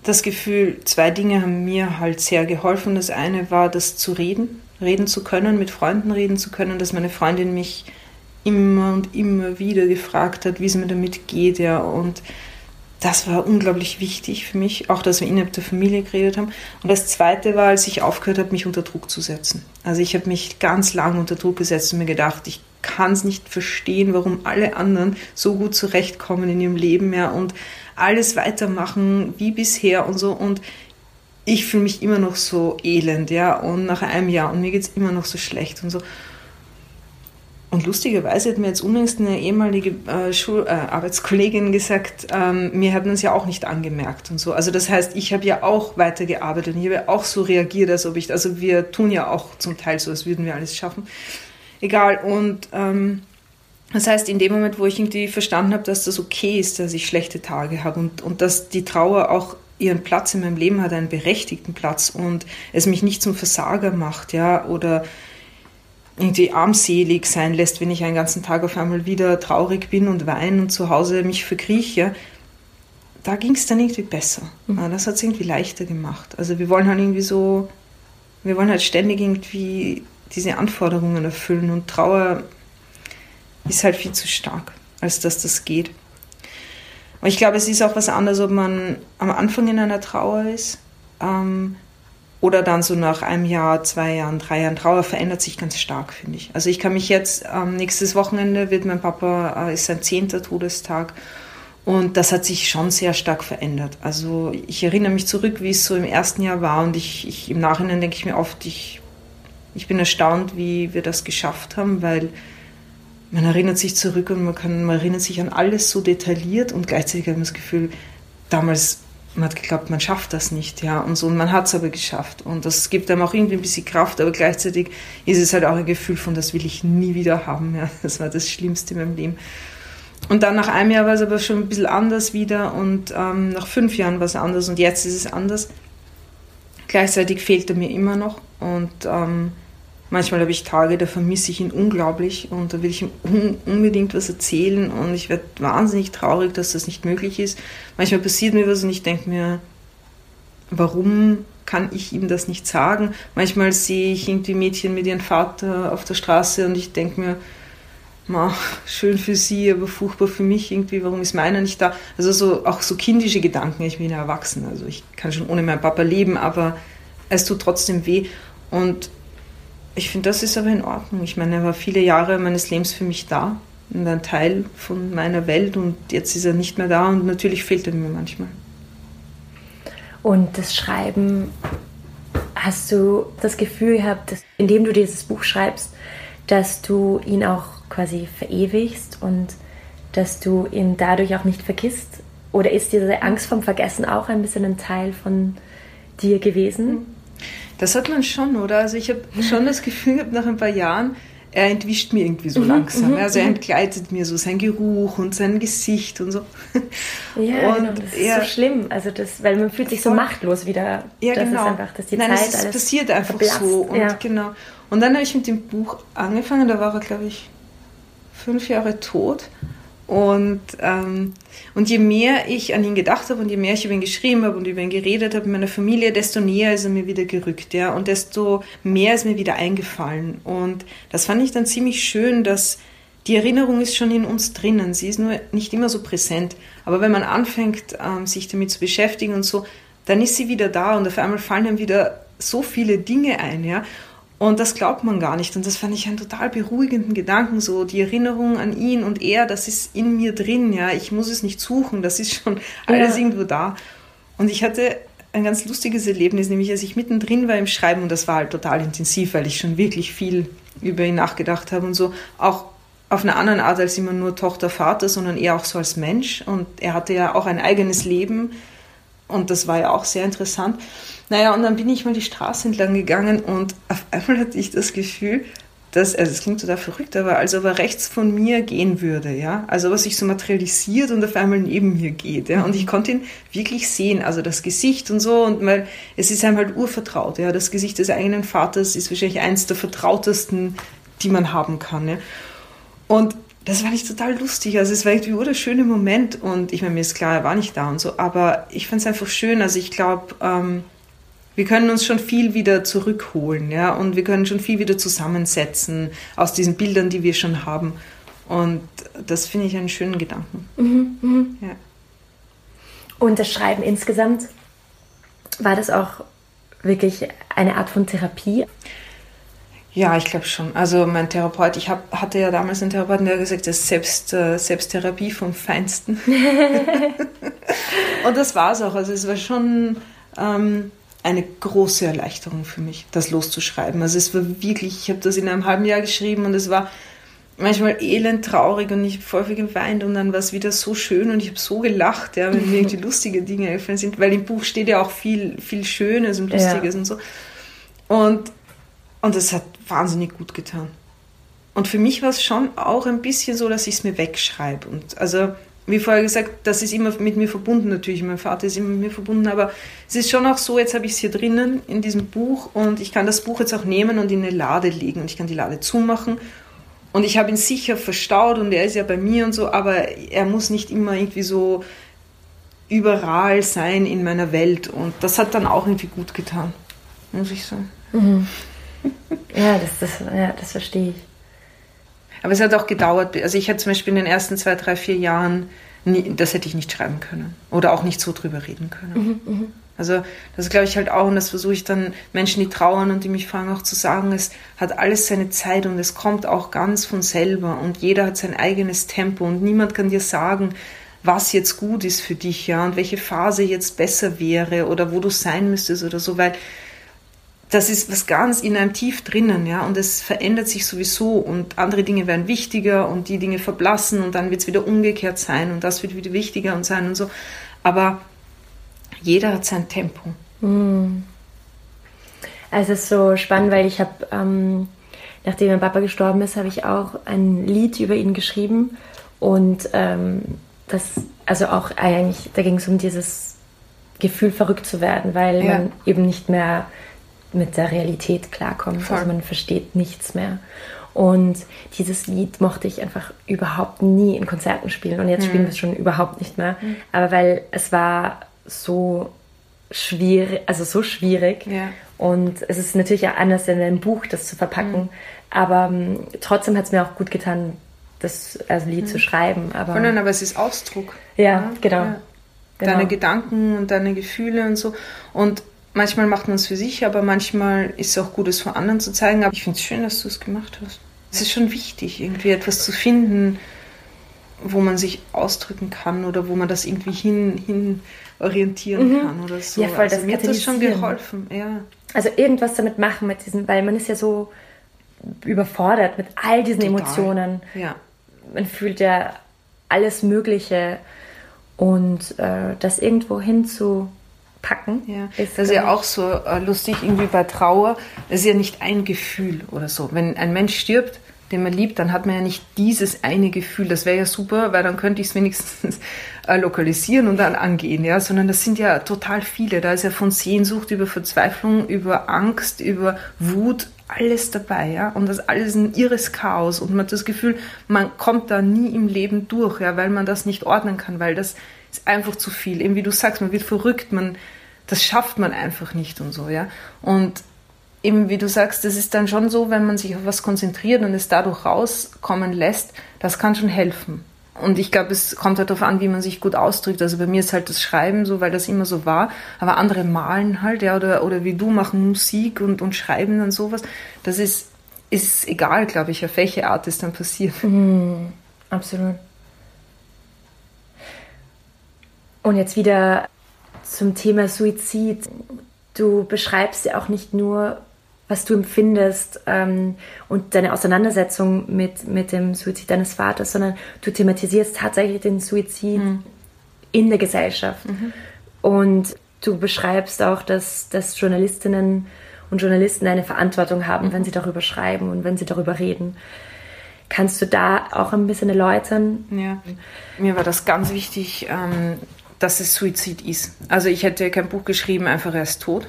das Gefühl, zwei Dinge haben mir halt sehr geholfen. Das eine war, das zu reden reden zu können, mit Freunden reden zu können, dass meine Freundin mich immer und immer wieder gefragt hat, wie es mir damit geht, ja, und das war unglaublich wichtig für mich, auch dass wir innerhalb der Familie geredet haben. Und das Zweite war, als ich aufgehört habe, mich unter Druck zu setzen. Also ich habe mich ganz lange unter Druck gesetzt und mir gedacht, ich kann es nicht verstehen, warum alle anderen so gut zurechtkommen in ihrem Leben ja, und alles weitermachen wie bisher und so. Und ich fühle mich immer noch so elend, ja, und nach einem Jahr und mir geht es immer noch so schlecht und so. Und lustigerweise hat mir jetzt unlängst eine ehemalige äh, Schul äh, Arbeitskollegin gesagt, ähm, mir hat man es ja auch nicht angemerkt und so. Also das heißt, ich habe ja auch weitergearbeitet und ich habe ja auch so reagiert, als ob ich, also wir tun ja auch zum Teil so, als würden wir alles schaffen. Egal. Und ähm, das heißt, in dem Moment, wo ich irgendwie verstanden habe, dass das okay ist, dass ich schlechte Tage habe und, und dass die Trauer auch ihren Platz in meinem Leben hat, einen berechtigten Platz und es mich nicht zum Versager macht, ja, oder irgendwie armselig sein lässt, wenn ich einen ganzen Tag auf einmal wieder traurig bin und weine und zu Hause mich verkrieche, da ging es dann irgendwie besser. Mhm. Das hat es irgendwie leichter gemacht. Also wir wollen halt irgendwie so, wir wollen halt ständig irgendwie diese Anforderungen erfüllen und Trauer ist halt viel zu stark, als dass das geht. Und ich glaube, es ist auch was anderes, ob man am Anfang in einer Trauer ist ähm, oder dann so nach einem Jahr, zwei Jahren, drei Jahren. Trauer verändert sich ganz stark, finde ich. Also ich kann mich jetzt, ähm, nächstes Wochenende wird mein Papa, äh, ist sein zehnter Todestag und das hat sich schon sehr stark verändert. Also ich erinnere mich zurück, wie es so im ersten Jahr war und ich, ich im Nachhinein denke ich mir oft, ich, ich bin erstaunt, wie wir das geschafft haben, weil man erinnert sich zurück und man, kann, man erinnert sich an alles so detailliert und gleichzeitig hat man das Gefühl, damals, man hat geglaubt, man schafft das nicht, ja, und so, und man hat es aber geschafft und das gibt einem auch irgendwie ein bisschen Kraft, aber gleichzeitig ist es halt auch ein Gefühl von, das will ich nie wieder haben, ja, das war das Schlimmste in meinem Leben. Und dann nach einem Jahr war es aber schon ein bisschen anders wieder und ähm, nach fünf Jahren war es anders und jetzt ist es anders. Gleichzeitig fehlt er mir immer noch und ähm, manchmal habe ich Tage, da vermisse ich ihn unglaublich und da will ich ihm un unbedingt was erzählen und ich werde wahnsinnig traurig, dass das nicht möglich ist. Manchmal passiert mir was und ich denke mir, warum kann ich ihm das nicht sagen? Manchmal sehe ich irgendwie Mädchen mit ihrem Vater auf der Straße und ich denke mir, schön für sie, aber furchtbar für mich irgendwie, warum ist meiner nicht da? Also so, auch so kindische Gedanken, ich bin ja erwachsen, also ich kann schon ohne meinen Papa leben, aber es tut trotzdem weh. Und ich finde, das ist aber in Ordnung. Ich meine, er war viele Jahre meines Lebens für mich da und ein Teil von meiner Welt und jetzt ist er nicht mehr da und natürlich fehlt er mir manchmal. Und das Schreiben, hast du das Gefühl gehabt, dass, indem du dieses Buch schreibst, dass du ihn auch quasi verewigst und dass du ihn dadurch auch nicht vergisst? Oder ist diese Angst vom Vergessen auch ein bisschen ein Teil von dir gewesen? Das hat man schon, oder? Also ich habe schon das Gefühl gehabt, nach ein paar Jahren, er entwischt mir irgendwie so mhm, langsam. Mhm, also er mhm. entgleitet mir so sein Geruch und sein Gesicht und so. Ja, und genau, das ist er, so schlimm. Also das, weil man fühlt sich so machtlos wieder. Ja, das genau. Ist einfach, dass die Nein, Zeit es passiert einfach verblasst. so. Und, ja. genau. und dann habe ich mit dem Buch angefangen, da war er, glaube ich, fünf Jahre tot. Und, ähm, und je mehr ich an ihn gedacht habe und je mehr ich über ihn geschrieben habe und über ihn geredet habe in meiner Familie, desto näher ist er mir wieder gerückt, ja, und desto mehr ist mir wieder eingefallen. Und das fand ich dann ziemlich schön, dass die Erinnerung ist schon in uns drinnen. Sie ist nur nicht immer so präsent. Aber wenn man anfängt, ähm, sich damit zu beschäftigen und so, dann ist sie wieder da und auf einmal fallen einem wieder so viele Dinge ein, ja. Und das glaubt man gar nicht. Und das fand ich einen total beruhigenden Gedanken. So die Erinnerung an ihn und er, das ist in mir drin. Ja, ich muss es nicht suchen. Das ist schon alles ja. irgendwo da. Und ich hatte ein ganz lustiges Erlebnis, nämlich als ich mittendrin war im Schreiben und das war halt total intensiv, weil ich schon wirklich viel über ihn nachgedacht habe und so. Auch auf eine andere Art als immer nur Tochter, Vater, sondern eher auch so als Mensch. Und er hatte ja auch ein eigenes Leben und das war ja auch sehr interessant. Naja, und dann bin ich mal die Straße entlang gegangen und auf einmal hatte ich das Gefühl, dass, also es klingt total verrückt, aber als ob er rechts von mir gehen würde, ja. Also was sich so materialisiert und auf einmal neben mir geht, ja. Und ich konnte ihn wirklich sehen, also das Gesicht und so, und weil es ist einem halt urvertraut, ja. Das Gesicht des eigenen Vaters ist wahrscheinlich eins der vertrautesten, die man haben kann, ja. Und das fand ich total lustig. Also es war irgendwie nur der schöne Moment und ich meine, mir ist klar, er war nicht da und so, aber ich fand es einfach schön. Also ich glaube, ähm, wir können uns schon viel wieder zurückholen, ja, und wir können schon viel wieder zusammensetzen aus diesen Bildern, die wir schon haben. Und das finde ich einen schönen Gedanken. Mhm, mh. ja. Und das Schreiben insgesamt, war das auch wirklich eine Art von Therapie? Ja, ich glaube schon. Also mein Therapeut, ich hab, hatte ja damals einen Therapeuten, der gesagt, das ist Selbst, äh, Selbsttherapie vom Feinsten. und das war es auch. Also es war schon ähm, eine große Erleichterung für mich, das loszuschreiben. Also es war wirklich, ich habe das in einem halben Jahr geschrieben und es war manchmal elend traurig und ich habe viel geweint und dann war es wieder so schön und ich habe so gelacht, ja, wenn mir irgendwie lustige Dinge gefallen sind, weil im Buch steht ja auch viel, viel Schönes und Lustiges ja. und so. Und und das hat wahnsinnig gut getan. Und für mich war es schon auch ein bisschen so, dass ich es mir wegschreibe. Und also, wie vorher gesagt, das ist immer mit mir verbunden natürlich. Mein Vater ist immer mit mir verbunden, aber es ist schon auch so, jetzt habe ich es hier drinnen in diesem Buch und ich kann das Buch jetzt auch nehmen und in eine Lade legen und ich kann die Lade zumachen. Und ich habe ihn sicher verstaut und er ist ja bei mir und so, aber er muss nicht immer irgendwie so überall sein in meiner Welt. Und das hat dann auch irgendwie gut getan, muss ich sagen. Mhm. Ja, das, das, ja, das verstehe ich. Aber es hat auch gedauert. Also ich hatte zum Beispiel in den ersten zwei, drei, vier Jahren, nie, das hätte ich nicht schreiben können. Oder auch nicht so drüber reden können. Mhm, mh. Also das glaube ich halt auch und das versuche ich dann Menschen, die trauern und die mich fragen, auch zu sagen, es hat alles seine Zeit und es kommt auch ganz von selber und jeder hat sein eigenes Tempo und niemand kann dir sagen, was jetzt gut ist für dich, ja, und welche Phase jetzt besser wäre oder wo du sein müsstest oder so, weil das ist was ganz in einem tief drinnen, ja, und es verändert sich sowieso und andere Dinge werden wichtiger und die Dinge verblassen und dann wird es wieder umgekehrt sein und das wird wieder wichtiger und sein und so. Aber jeder hat sein Tempo. Also es ist so spannend, weil ich habe, ähm, nachdem mein Papa gestorben ist, habe ich auch ein Lied über ihn geschrieben und ähm, das, also auch eigentlich, da ging es um dieses Gefühl, verrückt zu werden, weil ja. man eben nicht mehr mit der Realität klarkommt. Voll. Also man versteht nichts mehr. Und dieses Lied mochte ich einfach überhaupt nie in Konzerten spielen. Und jetzt mhm. spielen wir es schon überhaupt nicht mehr. Mhm. Aber weil es war so schwierig, also so schwierig. Ja. Und es ist natürlich auch anders in einem Buch, das zu verpacken. Mhm. Aber um, ähm, trotzdem hat es mir auch gut getan, das also Lied zu mhm. schreiben. Aber, nein, aber es ist Ausdruck. Ja, ja. Genau. ja. Genau. Deine Gedanken und deine Gefühle und so. Und Manchmal macht man es für sich, aber manchmal ist es auch gut, es vor anderen zu zeigen. Aber ich finde es schön, dass du es gemacht hast. Es ist schon wichtig, irgendwie etwas zu finden, wo man sich ausdrücken kann oder wo man das irgendwie hin, hin orientieren mhm. kann oder so. Ja, voll, also das mir hat das schon geholfen, ja. Also irgendwas damit machen mit diesen, weil man ist ja so überfordert mit all diesen Total. Emotionen. Ja. Man fühlt ja alles Mögliche und äh, das irgendwo hinzu packen. Ja. Ist das ist ja auch so äh, lustig, irgendwie bei Trauer. Das ist ja nicht ein Gefühl oder so. Wenn ein Mensch stirbt, den man liebt, dann hat man ja nicht dieses eine Gefühl. Das wäre ja super, weil dann könnte ich es wenigstens äh, lokalisieren und dann angehen, ja. Sondern das sind ja total viele. Da ist ja von Sehnsucht über Verzweiflung, über Angst, über Wut, alles dabei, ja. Und das alles ein irres Chaos. Und man hat das Gefühl, man kommt da nie im Leben durch, ja, weil man das nicht ordnen kann, weil das ist einfach zu viel. Eben wie du sagst, man wird verrückt, man, das schafft man einfach nicht und so, ja. Und eben wie du sagst, das ist dann schon so, wenn man sich auf was konzentriert und es dadurch rauskommen lässt, das kann schon helfen. Und ich glaube, es kommt halt darauf an, wie man sich gut ausdrückt. Also bei mir ist halt das Schreiben so, weil das immer so war. Aber andere malen halt, ja, oder, oder wie du machen Musik und, und schreiben dann sowas. Das ist, ist egal, glaube ich, auf welche Art es dann passiert. Mhm, absolut. Und jetzt wieder zum Thema Suizid. Du beschreibst ja auch nicht nur, was du empfindest ähm, und deine Auseinandersetzung mit, mit dem Suizid deines Vaters, sondern du thematisierst tatsächlich den Suizid mhm. in der Gesellschaft. Mhm. Und du beschreibst auch, dass, dass Journalistinnen und Journalisten eine Verantwortung haben, mhm. wenn sie darüber schreiben und wenn sie darüber reden. Kannst du da auch ein bisschen erläutern? Ja, mir war das ganz wichtig, ähm, dass es Suizid ist. Also ich hätte kein Buch geschrieben, einfach er ist tot,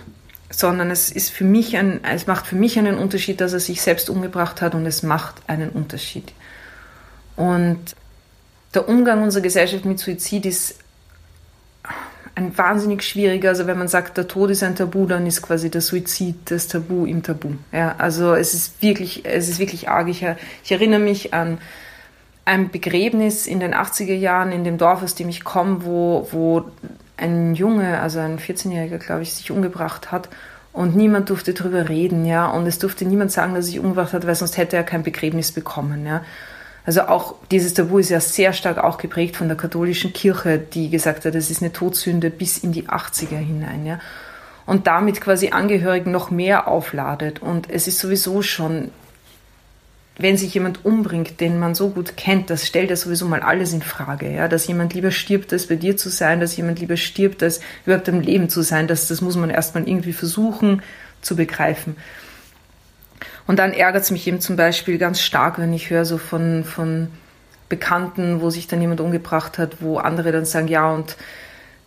sondern es ist für mich ein, es macht für mich einen Unterschied, dass er sich selbst umgebracht hat und es macht einen Unterschied. Und der Umgang unserer Gesellschaft mit Suizid ist ein wahnsinnig schwieriger. Also wenn man sagt, der Tod ist ein Tabu, dann ist quasi der Suizid das Tabu im Tabu. Ja, also es ist wirklich, es ist wirklich arg. Ich, ich erinnere mich an ein Begräbnis in den 80er Jahren in dem Dorf, aus dem ich komme, wo, wo ein Junge, also ein 14-Jähriger, glaube ich, sich umgebracht hat und niemand durfte darüber reden, ja, und es durfte niemand sagen, dass er sich umgebracht hat, weil sonst hätte er kein Begräbnis bekommen, ja. Also auch dieses Tabu ist ja sehr stark auch geprägt von der katholischen Kirche, die gesagt hat, das ist eine Todsünde bis in die 80er hinein, ja. Und damit quasi Angehörigen noch mehr aufladet. Und es ist sowieso schon wenn sich jemand umbringt, den man so gut kennt, das stellt ja sowieso mal alles in Frage. Ja? Dass jemand lieber stirbt, als bei dir zu sein, dass jemand lieber stirbt, als überhaupt im Leben zu sein, das, das muss man erstmal irgendwie versuchen zu begreifen. Und dann ärgert es mich eben zum Beispiel ganz stark, wenn ich höre so von, von Bekannten, wo sich dann jemand umgebracht hat, wo andere dann sagen, ja, und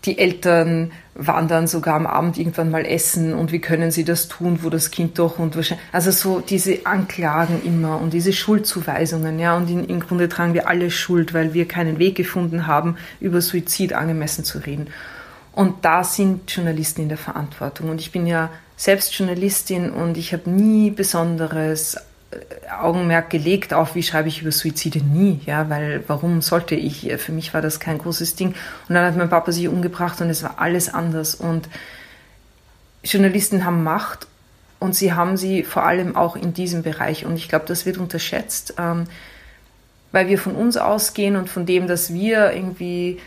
die Eltern waren dann sogar am Abend irgendwann mal essen und wie können sie das tun, wo das Kind doch und wahrscheinlich, also so diese Anklagen immer und diese Schuldzuweisungen, ja, und in, im Grunde tragen wir alle Schuld, weil wir keinen Weg gefunden haben, über Suizid angemessen zu reden. Und da sind Journalisten in der Verantwortung. Und ich bin ja selbst Journalistin und ich habe nie besonderes Augenmerk gelegt auf, wie schreibe ich über Suizide nie, ja, weil warum sollte ich? Für mich war das kein großes Ding. Und dann hat mein Papa sich umgebracht und es war alles anders. Und Journalisten haben Macht und sie haben sie vor allem auch in diesem Bereich. Und ich glaube, das wird unterschätzt, ähm, weil wir von uns ausgehen und von dem, dass wir irgendwie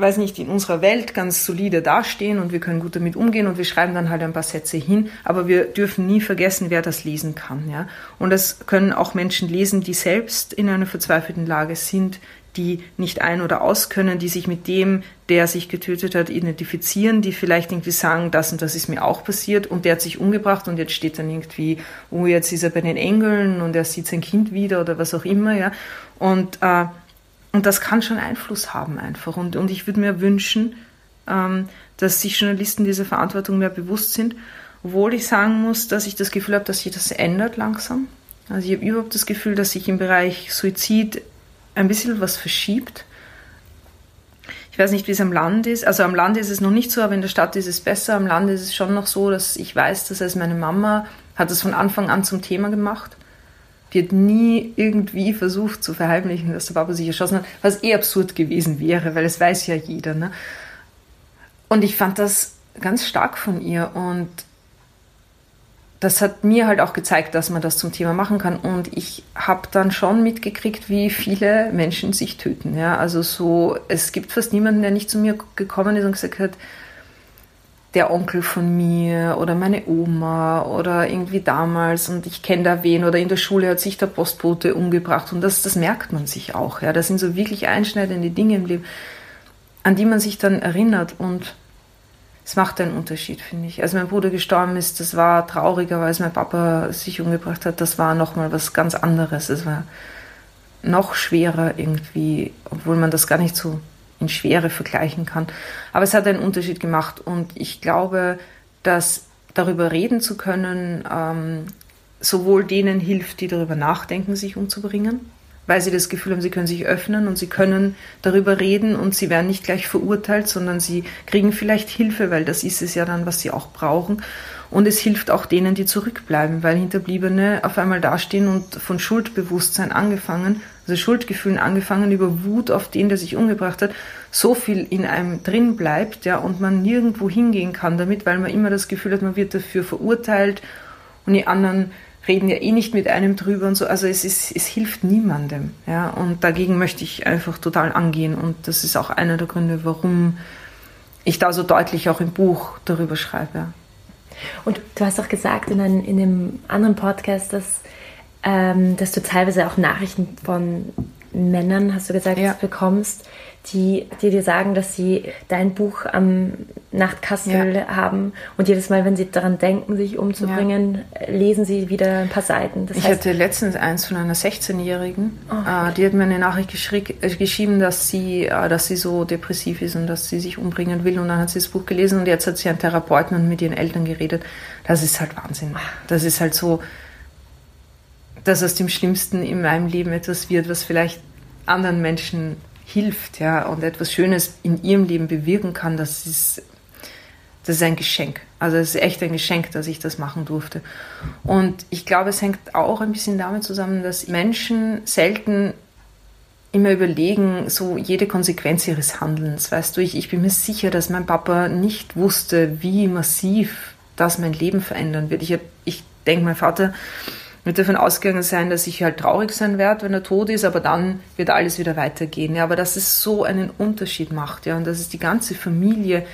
weiß nicht, in unserer Welt ganz solide dastehen und wir können gut damit umgehen und wir schreiben dann halt ein paar Sätze hin, aber wir dürfen nie vergessen, wer das lesen kann, ja. Und das können auch Menschen lesen, die selbst in einer verzweifelten Lage sind, die nicht ein- oder aus können, die sich mit dem, der sich getötet hat, identifizieren, die vielleicht irgendwie sagen, das und das ist mir auch passiert und der hat sich umgebracht und jetzt steht dann irgendwie, oh, jetzt ist er bei den Engeln und er sieht sein Kind wieder oder was auch immer, ja. Und äh, und das kann schon Einfluss haben einfach. Und, und ich würde mir wünschen, ähm, dass sich Journalisten dieser Verantwortung mehr bewusst sind. Obwohl ich sagen muss, dass ich das Gefühl habe, dass sich das ändert langsam. Also ich habe überhaupt das Gefühl, dass sich im Bereich Suizid ein bisschen was verschiebt. Ich weiß nicht, wie es am Land ist. Also am Land ist es noch nicht so, aber in der Stadt ist es besser. Am Land ist es schon noch so, dass ich weiß, dass als meine Mama hat es von Anfang an zum Thema gemacht wird nie irgendwie versucht zu verheimlichen, dass der Papa sich erschossen hat, was eh absurd gewesen wäre, weil es weiß ja jeder. Ne? Und ich fand das ganz stark von ihr und das hat mir halt auch gezeigt, dass man das zum Thema machen kann. Und ich habe dann schon mitgekriegt, wie viele Menschen sich töten. Ja? Also so, es gibt fast niemanden, der nicht zu mir gekommen ist und gesagt hat, der Onkel von mir oder meine Oma oder irgendwie damals und ich kenne da wen oder in der Schule hat sich der Postbote umgebracht und das, das merkt man sich auch. Ja, das sind so wirklich einschneidende Dinge im Leben, an die man sich dann erinnert und es macht einen Unterschied, finde ich. Als mein Bruder gestorben ist, das war trauriger, weil mein Papa sich umgebracht hat, das war nochmal was ganz anderes. Es war noch schwerer irgendwie, obwohl man das gar nicht so in Schwere vergleichen kann. Aber es hat einen Unterschied gemacht und ich glaube, dass darüber reden zu können, ähm, sowohl denen hilft, die darüber nachdenken, sich umzubringen, weil sie das Gefühl haben, sie können sich öffnen und sie können darüber reden und sie werden nicht gleich verurteilt, sondern sie kriegen vielleicht Hilfe, weil das ist es ja dann, was sie auch brauchen. Und es hilft auch denen, die zurückbleiben, weil Hinterbliebene auf einmal dastehen und von Schuldbewusstsein angefangen also Schuldgefühlen angefangen über Wut auf den, der sich umgebracht hat, so viel in einem drin bleibt, ja, und man nirgendwo hingehen kann damit, weil man immer das Gefühl hat, man wird dafür verurteilt und die anderen reden ja eh nicht mit einem drüber und so. Also es ist, es hilft niemandem, ja, und dagegen möchte ich einfach total angehen und das ist auch einer der Gründe, warum ich da so deutlich auch im Buch darüber schreibe. Ja. Und du hast auch gesagt in einem, in einem anderen Podcast, dass ähm, dass du teilweise auch Nachrichten von Männern, hast du gesagt, ja. bekommst, die, die dir sagen, dass sie dein Buch am Nachtkastel ja. haben und jedes Mal, wenn sie daran denken, sich umzubringen, ja. lesen sie wieder ein paar Seiten. Das ich heißt, hatte letztens eins von einer 16-Jährigen, oh, äh, die hat mir eine Nachricht äh, geschrieben, dass sie, äh, dass sie so depressiv ist und dass sie sich umbringen will und dann hat sie das Buch gelesen und jetzt hat sie einen Therapeuten und mit ihren Eltern geredet. Das ist halt Wahnsinn. Ah. Das ist halt so, dass aus dem Schlimmsten in meinem Leben etwas wird, was vielleicht anderen Menschen hilft, ja, und etwas Schönes in ihrem Leben bewirken kann, das ist, das ist ein Geschenk. Also es ist echt ein Geschenk, dass ich das machen durfte. Und ich glaube, es hängt auch ein bisschen damit zusammen, dass Menschen selten immer überlegen, so jede Konsequenz ihres Handelns. Weißt du, ich, ich bin mir sicher, dass mein Papa nicht wusste, wie massiv das mein Leben verändern wird. Ich, ich denke, mein Vater wird davon ausgegangen sein, dass ich halt traurig sein werde, wenn er tot ist, aber dann wird alles wieder weitergehen. Ja, aber dass es so einen Unterschied macht, ja, und dass es die ganze Familie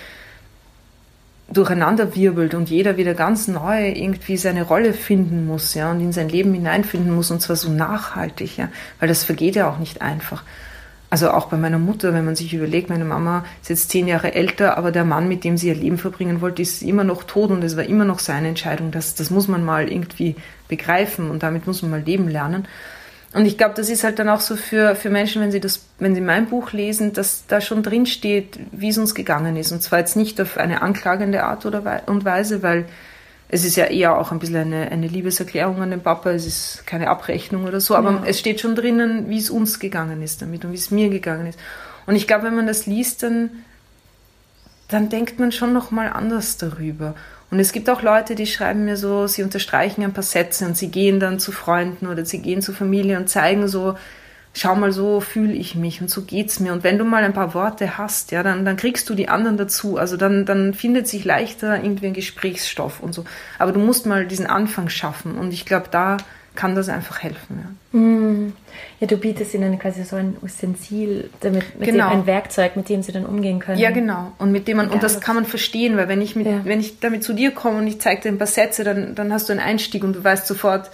durcheinander wirbelt und jeder wieder ganz neu irgendwie seine Rolle finden muss, ja, und in sein Leben hineinfinden muss, und zwar so nachhaltig, ja, weil das vergeht ja auch nicht einfach. Also auch bei meiner Mutter, wenn man sich überlegt, meine Mama ist jetzt zehn Jahre älter, aber der Mann, mit dem sie ihr Leben verbringen wollte, ist immer noch tot und es war immer noch seine Entscheidung. Das, das muss man mal irgendwie begreifen und damit muss man mal leben lernen. Und ich glaube, das ist halt dann auch so für, für Menschen, wenn sie das, wenn sie mein Buch lesen, dass da schon drin steht, wie es uns gegangen ist. Und zwar jetzt nicht auf eine anklagende Art oder und Weise, weil es ist ja eher auch ein bisschen eine, eine Liebeserklärung an den Papa, es ist keine Abrechnung oder so, aber ja. es steht schon drinnen, wie es uns gegangen ist damit und wie es mir gegangen ist. Und ich glaube, wenn man das liest, dann, dann denkt man schon nochmal anders darüber. Und es gibt auch Leute, die schreiben mir so, sie unterstreichen ein paar Sätze und sie gehen dann zu Freunden oder sie gehen zur Familie und zeigen so, schau mal, so fühle ich mich und so geht's mir. Und wenn du mal ein paar Worte hast, ja, dann, dann kriegst du die anderen dazu. Also dann, dann findet sich leichter irgendwie ein Gesprächsstoff und so. Aber du musst mal diesen Anfang schaffen. Und ich glaube, da kann das einfach helfen. Ja, mm. ja du bietest ihnen quasi so ein Ustensil, damit, mit genau. dem, ein Werkzeug, mit dem sie dann umgehen können. Ja, genau. Und mit dem man, und das kann man verstehen, weil wenn ich mit, ja. wenn ich damit zu dir komme und ich zeige dir ein paar Sätze, dann, dann hast du einen Einstieg und du weißt sofort,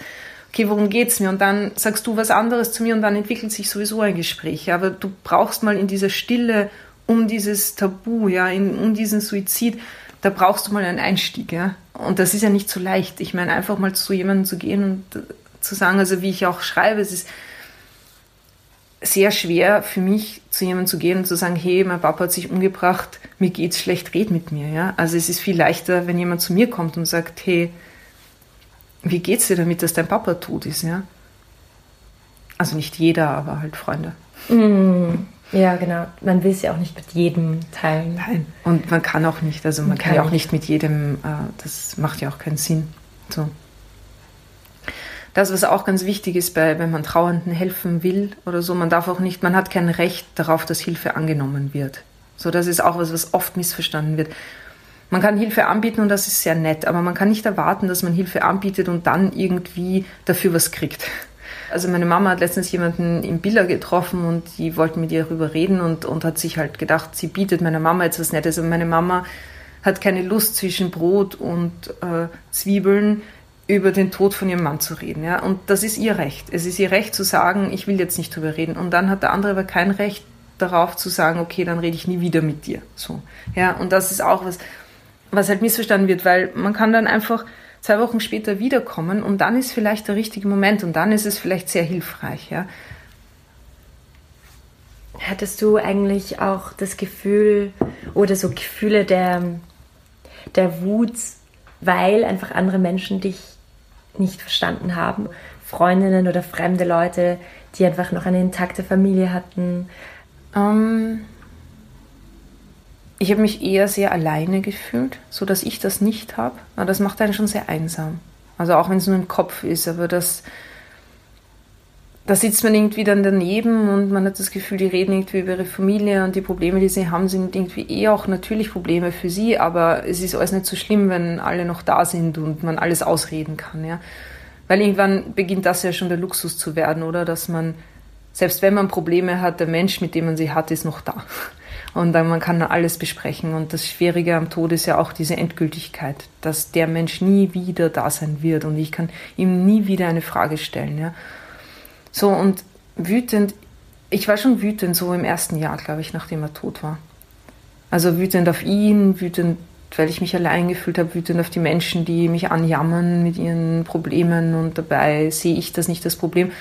okay, worum geht's mir? Und dann sagst du was anderes zu mir und dann entwickelt sich sowieso ein Gespräch. Aber du brauchst mal in dieser Stille um dieses Tabu, ja, in, um diesen Suizid, da brauchst du mal einen Einstieg, ja. Und das ist ja nicht so leicht. Ich meine, einfach mal zu jemandem zu gehen und zu sagen, also wie ich auch schreibe, es ist sehr schwer für mich, zu jemandem zu gehen und zu sagen, hey, mein Papa hat sich umgebracht, mir geht's schlecht, red mit mir, ja. Also es ist viel leichter, wenn jemand zu mir kommt und sagt, hey, wie geht's dir damit, dass dein Papa tot ist, ja? Also nicht jeder, aber halt Freunde. Mm, ja, genau. Man will es ja auch nicht mit jedem teilen. Nein. Und man kann auch nicht, also man, man kann ja auch nicht mit jedem, äh, das macht ja auch keinen Sinn. So das, was auch ganz wichtig ist, bei, wenn man Trauernden helfen will oder so, man darf auch nicht, man hat kein Recht darauf, dass Hilfe angenommen wird. So, das ist auch was, was oft missverstanden wird. Man kann Hilfe anbieten und das ist sehr nett, aber man kann nicht erwarten, dass man Hilfe anbietet und dann irgendwie dafür was kriegt. Also meine Mama hat letztens jemanden im Biller getroffen und die wollten mit ihr darüber reden und, und hat sich halt gedacht, sie bietet meiner Mama jetzt was Nettes. Und meine Mama hat keine Lust zwischen Brot und äh, Zwiebeln über den Tod von ihrem Mann zu reden. Ja? Und das ist ihr Recht. Es ist ihr Recht zu sagen, ich will jetzt nicht drüber reden. Und dann hat der andere aber kein Recht darauf zu sagen, okay, dann rede ich nie wieder mit dir. So. Ja, und das ist auch was, was halt missverstanden wird, weil man kann dann einfach zwei Wochen später wiederkommen und dann ist vielleicht der richtige Moment und dann ist es vielleicht sehr hilfreich. Ja? Hattest du eigentlich auch das Gefühl oder so Gefühle der, der Wut, weil einfach andere Menschen dich nicht verstanden haben. Freundinnen oder fremde Leute, die einfach noch eine intakte Familie hatten. Ähm, ich habe mich eher sehr alleine gefühlt, so dass ich das nicht habe. Das macht einen schon sehr einsam. Also auch wenn es nur im Kopf ist, aber das da sitzt man irgendwie dann daneben und man hat das Gefühl, die reden irgendwie über ihre Familie und die Probleme, die sie haben, sind irgendwie eh auch natürlich Probleme für sie, aber es ist alles nicht so schlimm, wenn alle noch da sind und man alles ausreden kann, ja. Weil irgendwann beginnt das ja schon der Luxus zu werden, oder? Dass man, selbst wenn man Probleme hat, der Mensch, mit dem man sie hat, ist noch da. Und dann man kann alles besprechen. Und das Schwierige am Tod ist ja auch diese Endgültigkeit, dass der Mensch nie wieder da sein wird und ich kann ihm nie wieder eine Frage stellen, ja. So und wütend, ich war schon wütend so im ersten Jahr, glaube ich, nachdem er tot war. Also wütend auf ihn, wütend, weil ich mich allein gefühlt habe, wütend auf die Menschen, die mich anjammern mit ihren Problemen und dabei sehe ich das nicht das Problem.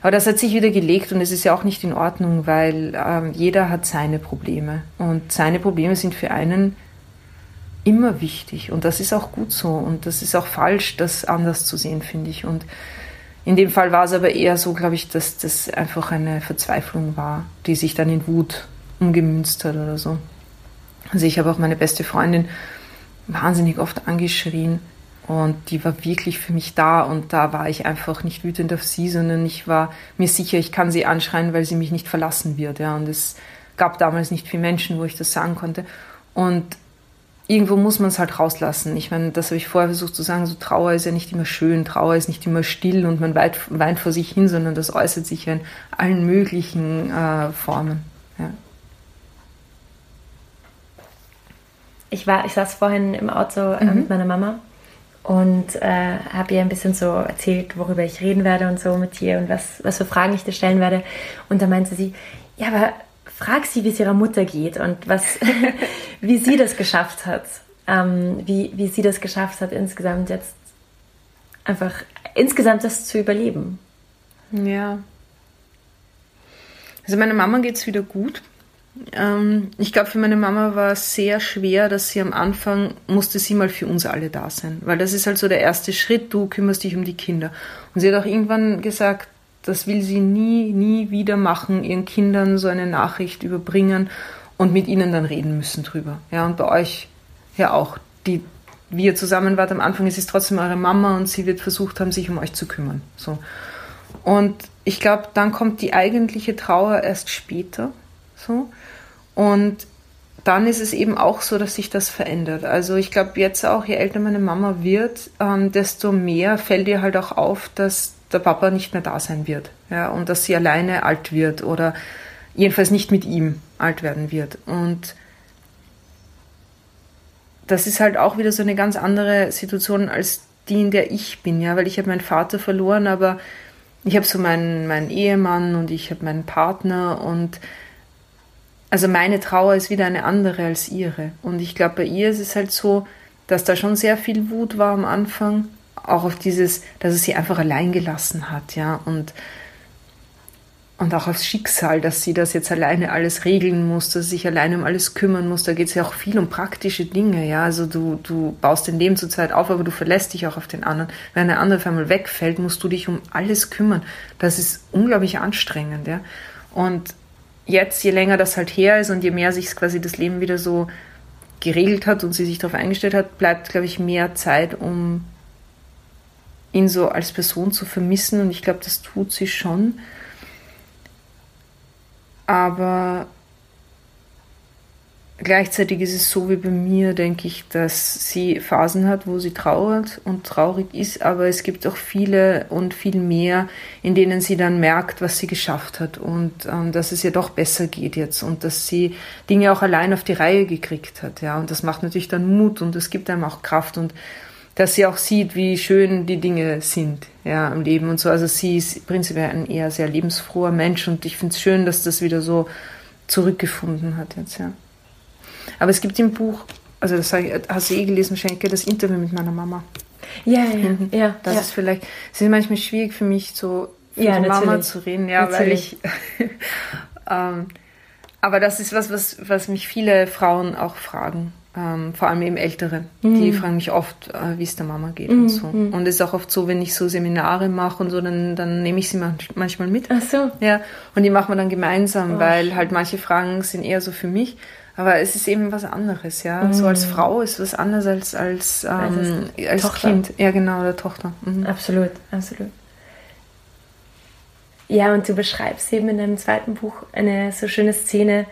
Aber das hat sich wieder gelegt und es ist ja auch nicht in Ordnung, weil äh, jeder hat seine Probleme und seine Probleme sind für einen immer wichtig und das ist auch gut so und das ist auch falsch, das anders zu sehen, finde ich. Und in dem Fall war es aber eher so, glaube ich, dass das einfach eine Verzweiflung war, die sich dann in Wut umgemünzt hat oder so. Also ich habe auch meine beste Freundin wahnsinnig oft angeschrien und die war wirklich für mich da und da war ich einfach nicht wütend auf sie, sondern ich war mir sicher, ich kann sie anschreien, weil sie mich nicht verlassen wird. Ja. Und es gab damals nicht viele Menschen, wo ich das sagen konnte. Und irgendwo muss man es halt rauslassen. Ich meine, das habe ich vorher versucht zu sagen, so Trauer ist ja nicht immer schön, Trauer ist nicht immer still und man weint, weint vor sich hin, sondern das äußert sich ja in allen möglichen äh, Formen. Ja. Ich war, ich saß vorhin im Auto äh, mhm. mit meiner Mama und äh, habe ihr ein bisschen so erzählt, worüber ich reden werde und so mit ihr und was, was für Fragen ich dir stellen werde. Und da meinte sie, ja, aber frag sie, wie es ihrer Mutter geht und was, wie sie das geschafft hat. Ähm, wie, wie sie das geschafft hat, insgesamt jetzt einfach insgesamt das zu überleben. Ja. Also meiner Mama geht es wieder gut. Ähm, ich glaube, für meine Mama war es sehr schwer, dass sie am Anfang musste sie mal für uns alle da sein. Weil das ist halt so der erste Schritt, du kümmerst dich um die Kinder. Und sie hat auch irgendwann gesagt, das will sie nie, nie wieder machen, ihren Kindern so eine Nachricht überbringen und mit ihnen dann reden müssen drüber. Ja, und bei euch ja auch. Die, wie ihr zusammen wart am Anfang, ist es trotzdem eure Mama und sie wird versucht haben, sich um euch zu kümmern. So. Und ich glaube, dann kommt die eigentliche Trauer erst später. So. Und dann ist es eben auch so, dass sich das verändert. Also ich glaube jetzt auch, je älter meine Mama wird, ähm, desto mehr fällt ihr halt auch auf, dass der Papa nicht mehr da sein wird. Ja, und dass sie alleine alt wird oder jedenfalls nicht mit ihm alt werden wird. Und das ist halt auch wieder so eine ganz andere Situation als die, in der ich bin, ja, weil ich habe meinen Vater verloren, aber ich habe so meinen, meinen Ehemann und ich habe meinen Partner und also meine Trauer ist wieder eine andere als ihre. Und ich glaube, bei ihr ist es halt so, dass da schon sehr viel Wut war am Anfang, auch auf dieses, dass es sie einfach allein gelassen hat, ja, und und auch aufs Schicksal, dass sie das jetzt alleine alles regeln muss, dass sie sich alleine um alles kümmern muss. Da geht es ja auch viel um praktische Dinge, ja. Also du, du baust dein Leben zu zweit auf, aber du verlässt dich auch auf den anderen. Wenn der andere auf einmal wegfällt, musst du dich um alles kümmern. Das ist unglaublich anstrengend, ja. Und jetzt, je länger das halt her ist und je mehr sich quasi das Leben wieder so geregelt hat und sie sich darauf eingestellt hat, bleibt, glaube ich, mehr Zeit, um ihn so als Person zu vermissen. Und ich glaube, das tut sie schon. Aber gleichzeitig ist es so wie bei mir, denke ich, dass sie Phasen hat, wo sie trauert und traurig ist, aber es gibt auch viele und viel mehr, in denen sie dann merkt, was sie geschafft hat und ähm, dass es ihr doch besser geht jetzt und dass sie Dinge auch allein auf die Reihe gekriegt hat, ja, und das macht natürlich dann Mut und es gibt einem auch Kraft und dass sie auch sieht, wie schön die Dinge sind ja, im Leben und so. Also sie ist prinzipiell ein eher sehr lebensfroher Mensch und ich finde es schön, dass das wieder so zurückgefunden hat jetzt, ja. Aber es gibt im Buch, also das hast du eh gelesen, Schenke, das Interview mit meiner Mama. Ja, ja, mhm. ja. Das ja. ist vielleicht, es ist manchmal schwierig für mich, so für ja, die Mama zu reden, ja, natürlich. weil ich, ähm, aber das ist was, was, was mich viele Frauen auch fragen. Ähm, vor allem eben Ältere, mhm. die fragen mich oft, äh, wie es der Mama geht mhm. und so. Mhm. Und es ist auch oft so, wenn ich so Seminare mache und so, dann, dann nehme ich sie manchmal mit. Ach so. Ja, und die machen wir dann gemeinsam, oh, weil halt manche Fragen sind eher so für mich. Aber es ist eben was anderes, ja. Mhm. So als Frau ist was anderes als als, ähm, als, als Kind. Ja, genau, oder Tochter. Mhm. Absolut, absolut. Ja, und du beschreibst eben in deinem zweiten Buch eine so schöne Szene,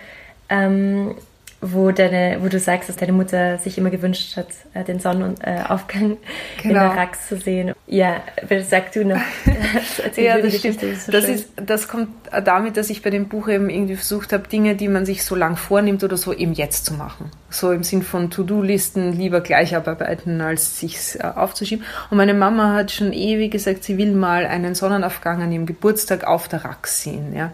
ähm, wo, deine, wo du sagst, dass deine Mutter sich immer gewünscht hat, äh, den Sonnenaufgang genau. in der Rax zu sehen. Ja, sag du noch. ja, das stimmt. Das, ist, das, ist, das kommt damit, dass ich bei dem Buch eben irgendwie versucht habe, Dinge, die man sich so lang vornimmt oder so, eben jetzt zu machen. So im Sinn von To-Do-Listen lieber gleich abarbeiten, als sich äh, aufzuschieben. Und meine Mama hat schon ewig gesagt, sie will mal einen Sonnenaufgang an ihrem Geburtstag auf der Rax sehen. Ja.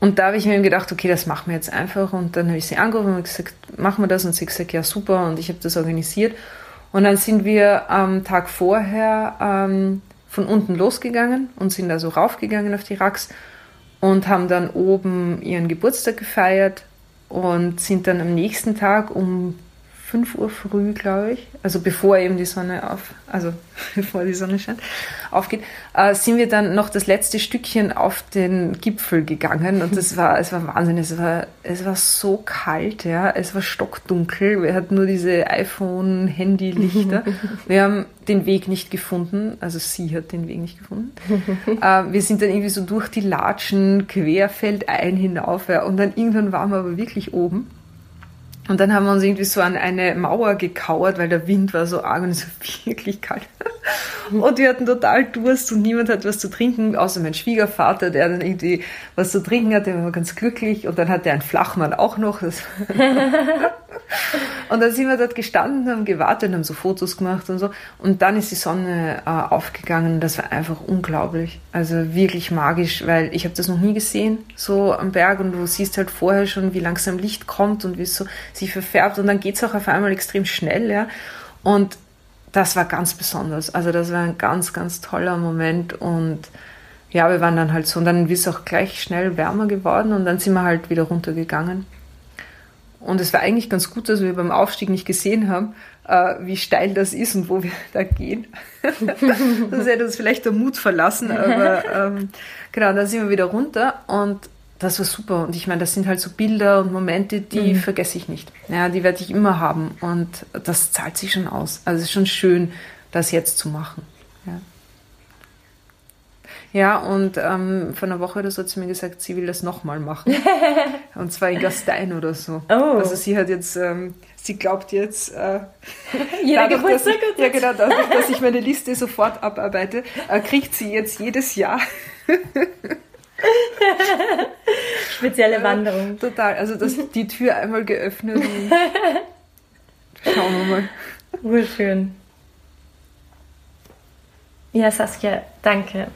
Und da habe ich mir gedacht, okay, das machen wir jetzt einfach. Und dann habe ich sie angerufen und gesagt, machen wir das. Und sie gesagt, ja, super. Und ich habe das organisiert. Und dann sind wir am Tag vorher ähm, von unten losgegangen und sind da so raufgegangen auf die Rax und haben dann oben ihren Geburtstag gefeiert und sind dann am nächsten Tag um 5 Uhr früh, glaube ich, also bevor eben die Sonne auf, also bevor die Sonne scheint, aufgeht, äh, sind wir dann noch das letzte Stückchen auf den Gipfel gegangen. Und das war, es war Wahnsinn, es war, es war so kalt, ja, es war stockdunkel, wir hatten nur diese iPhone-Handy-Lichter, wir haben den Weg nicht gefunden, also sie hat den Weg nicht gefunden. äh, wir sind dann irgendwie so durch die Latschen querfeldein hinauf ja, und dann irgendwann waren wir aber wirklich oben und dann haben wir uns irgendwie so an eine Mauer gekauert, weil der Wind war so arg und es war wirklich kalt. Und wir hatten total Durst und niemand hat was zu trinken, außer mein Schwiegervater, der dann irgendwie was zu trinken hatte, der war ganz glücklich. Und dann hatte er einen Flachmann auch noch. und dann sind wir dort gestanden, haben gewartet, haben so Fotos gemacht und so. Und dann ist die Sonne äh, aufgegangen. Das war einfach unglaublich. Also wirklich magisch, weil ich habe das noch nie gesehen, so am Berg. Und du siehst halt vorher schon, wie langsam Licht kommt und wie es so sich verfärbt. Und dann geht es auch auf einmal extrem schnell, ja. Und das war ganz besonders. Also das war ein ganz, ganz toller Moment und ja, wir waren dann halt so und dann ist es auch gleich schnell wärmer geworden und dann sind wir halt wieder runtergegangen. Und es war eigentlich ganz gut, dass wir beim Aufstieg nicht gesehen haben, äh, wie steil das ist und wo wir da gehen. das hätte uns vielleicht der Mut verlassen, aber ähm, genau, dann sind wir wieder runter und das war super. Und ich meine, das sind halt so Bilder und Momente, die mhm. vergesse ich nicht. Ja, die werde ich immer haben. Und das zahlt sich schon aus. Also es ist schon schön, das jetzt zu machen. Ja. Ja, und ähm, vor einer Woche oder so hat sie mir gesagt, sie will das nochmal machen. und zwar in Gastein oder so. Oh. Also sie hat jetzt, ähm, sie glaubt jetzt, äh, Jeder dadurch, Geburtstag dass, Ja, genau, dadurch, dass ich meine Liste sofort abarbeite, äh, kriegt sie jetzt jedes Jahr Spezielle Wanderung. Total. Also das, die Tür einmal geöffnet. Schauen wir mal. Urschön. Ja, Saskia, danke.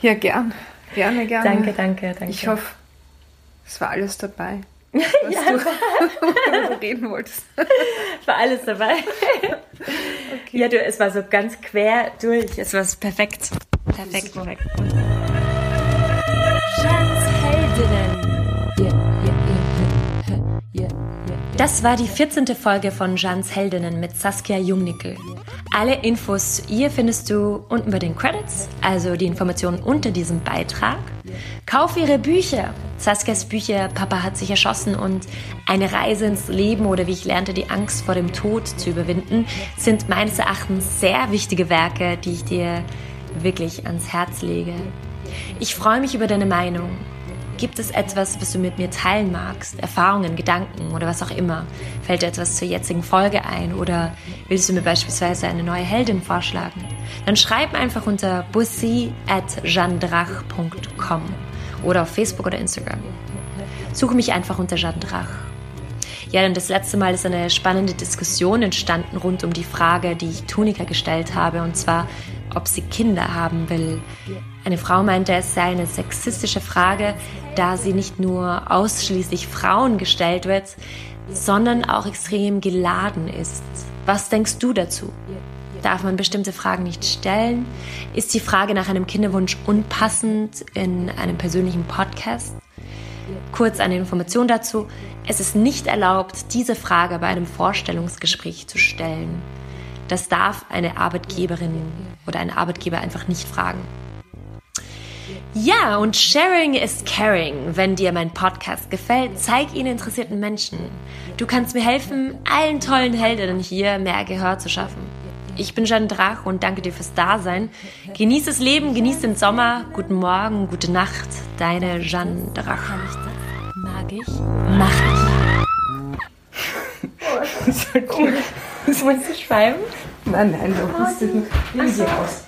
Ja, gern. Gerne, gerne. Danke, danke, danke. Ich hoffe, es war alles dabei. Was ja, du, reden wolltest. War alles dabei. Okay. Ja, du, es war so ganz quer durch. Es war perfekt. Perfekt. Perfekt. Das war die 14. Folge von Jans Heldinnen mit Saskia Jungnickel. Alle Infos zu ihr findest du unten bei den Credits, also die Informationen unter diesem Beitrag. Kauf ihre Bücher. Saskias Bücher Papa hat sich erschossen und Eine Reise ins Leben oder wie ich lernte, die Angst vor dem Tod zu überwinden, sind meines Erachtens sehr wichtige Werke, die ich dir wirklich ans Herz lege. Ich freue mich über deine Meinung. Gibt es etwas, was du mit mir teilen magst? Erfahrungen, Gedanken oder was auch immer? Fällt dir etwas zur jetzigen Folge ein oder willst du mir beispielsweise eine neue Heldin vorschlagen? Dann schreib einfach unter bussi at jandrach.com oder auf Facebook oder Instagram. Suche mich einfach unter Jeanne Drach. Ja, denn das letzte Mal ist eine spannende Diskussion entstanden rund um die Frage, die ich Tunika gestellt habe, und zwar, ob sie Kinder haben will. Eine Frau meinte, es sei eine sexistische Frage, da sie nicht nur ausschließlich Frauen gestellt wird, sondern auch extrem geladen ist. Was denkst du dazu? Darf man bestimmte Fragen nicht stellen? Ist die Frage nach einem Kinderwunsch unpassend in einem persönlichen Podcast? Kurz eine Information dazu. Es ist nicht erlaubt, diese Frage bei einem Vorstellungsgespräch zu stellen. Das darf eine Arbeitgeberin oder ein Arbeitgeber einfach nicht fragen. Ja, und Sharing is Caring. Wenn dir mein Podcast gefällt, zeig ihn interessierten Menschen. Du kannst mir helfen, allen tollen Heldinnen hier mehr Gehör zu schaffen. Ich bin Jeanne Drach und danke dir fürs Dasein. Genieß das Leben, genieß den Sommer. Guten Morgen, gute Nacht. Deine Jeanne Drach. Mag ich? Mach ich. Oh, Willst du schreiben? Nein, nein, du musst oh, den sie raus.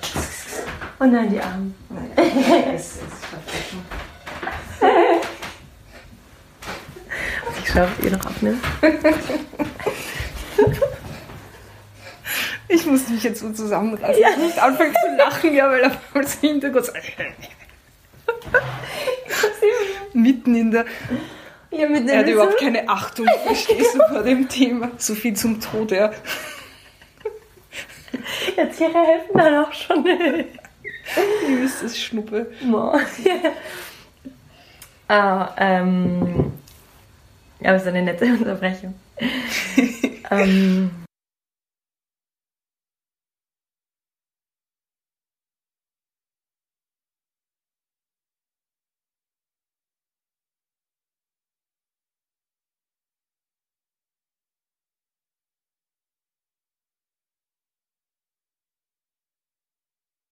Oh nein, die Arme. es, ich schaue, ob ihr noch abnimmt. Ich muss mich jetzt so zusammenreißen. Ja. Ich anfange zu lachen, ja, weil er als Hintergrund mitten in der. Ja, mit er hat überhaupt keine Achtung, verstehst du, vor dem Thema. So viel zum Tod, ja. Ja, Tiere helfen dann auch schon. Ihr wisst es, Schnuppe. Oh. ah, ähm. Aber es ist eine nette Unterbrechung. ähm.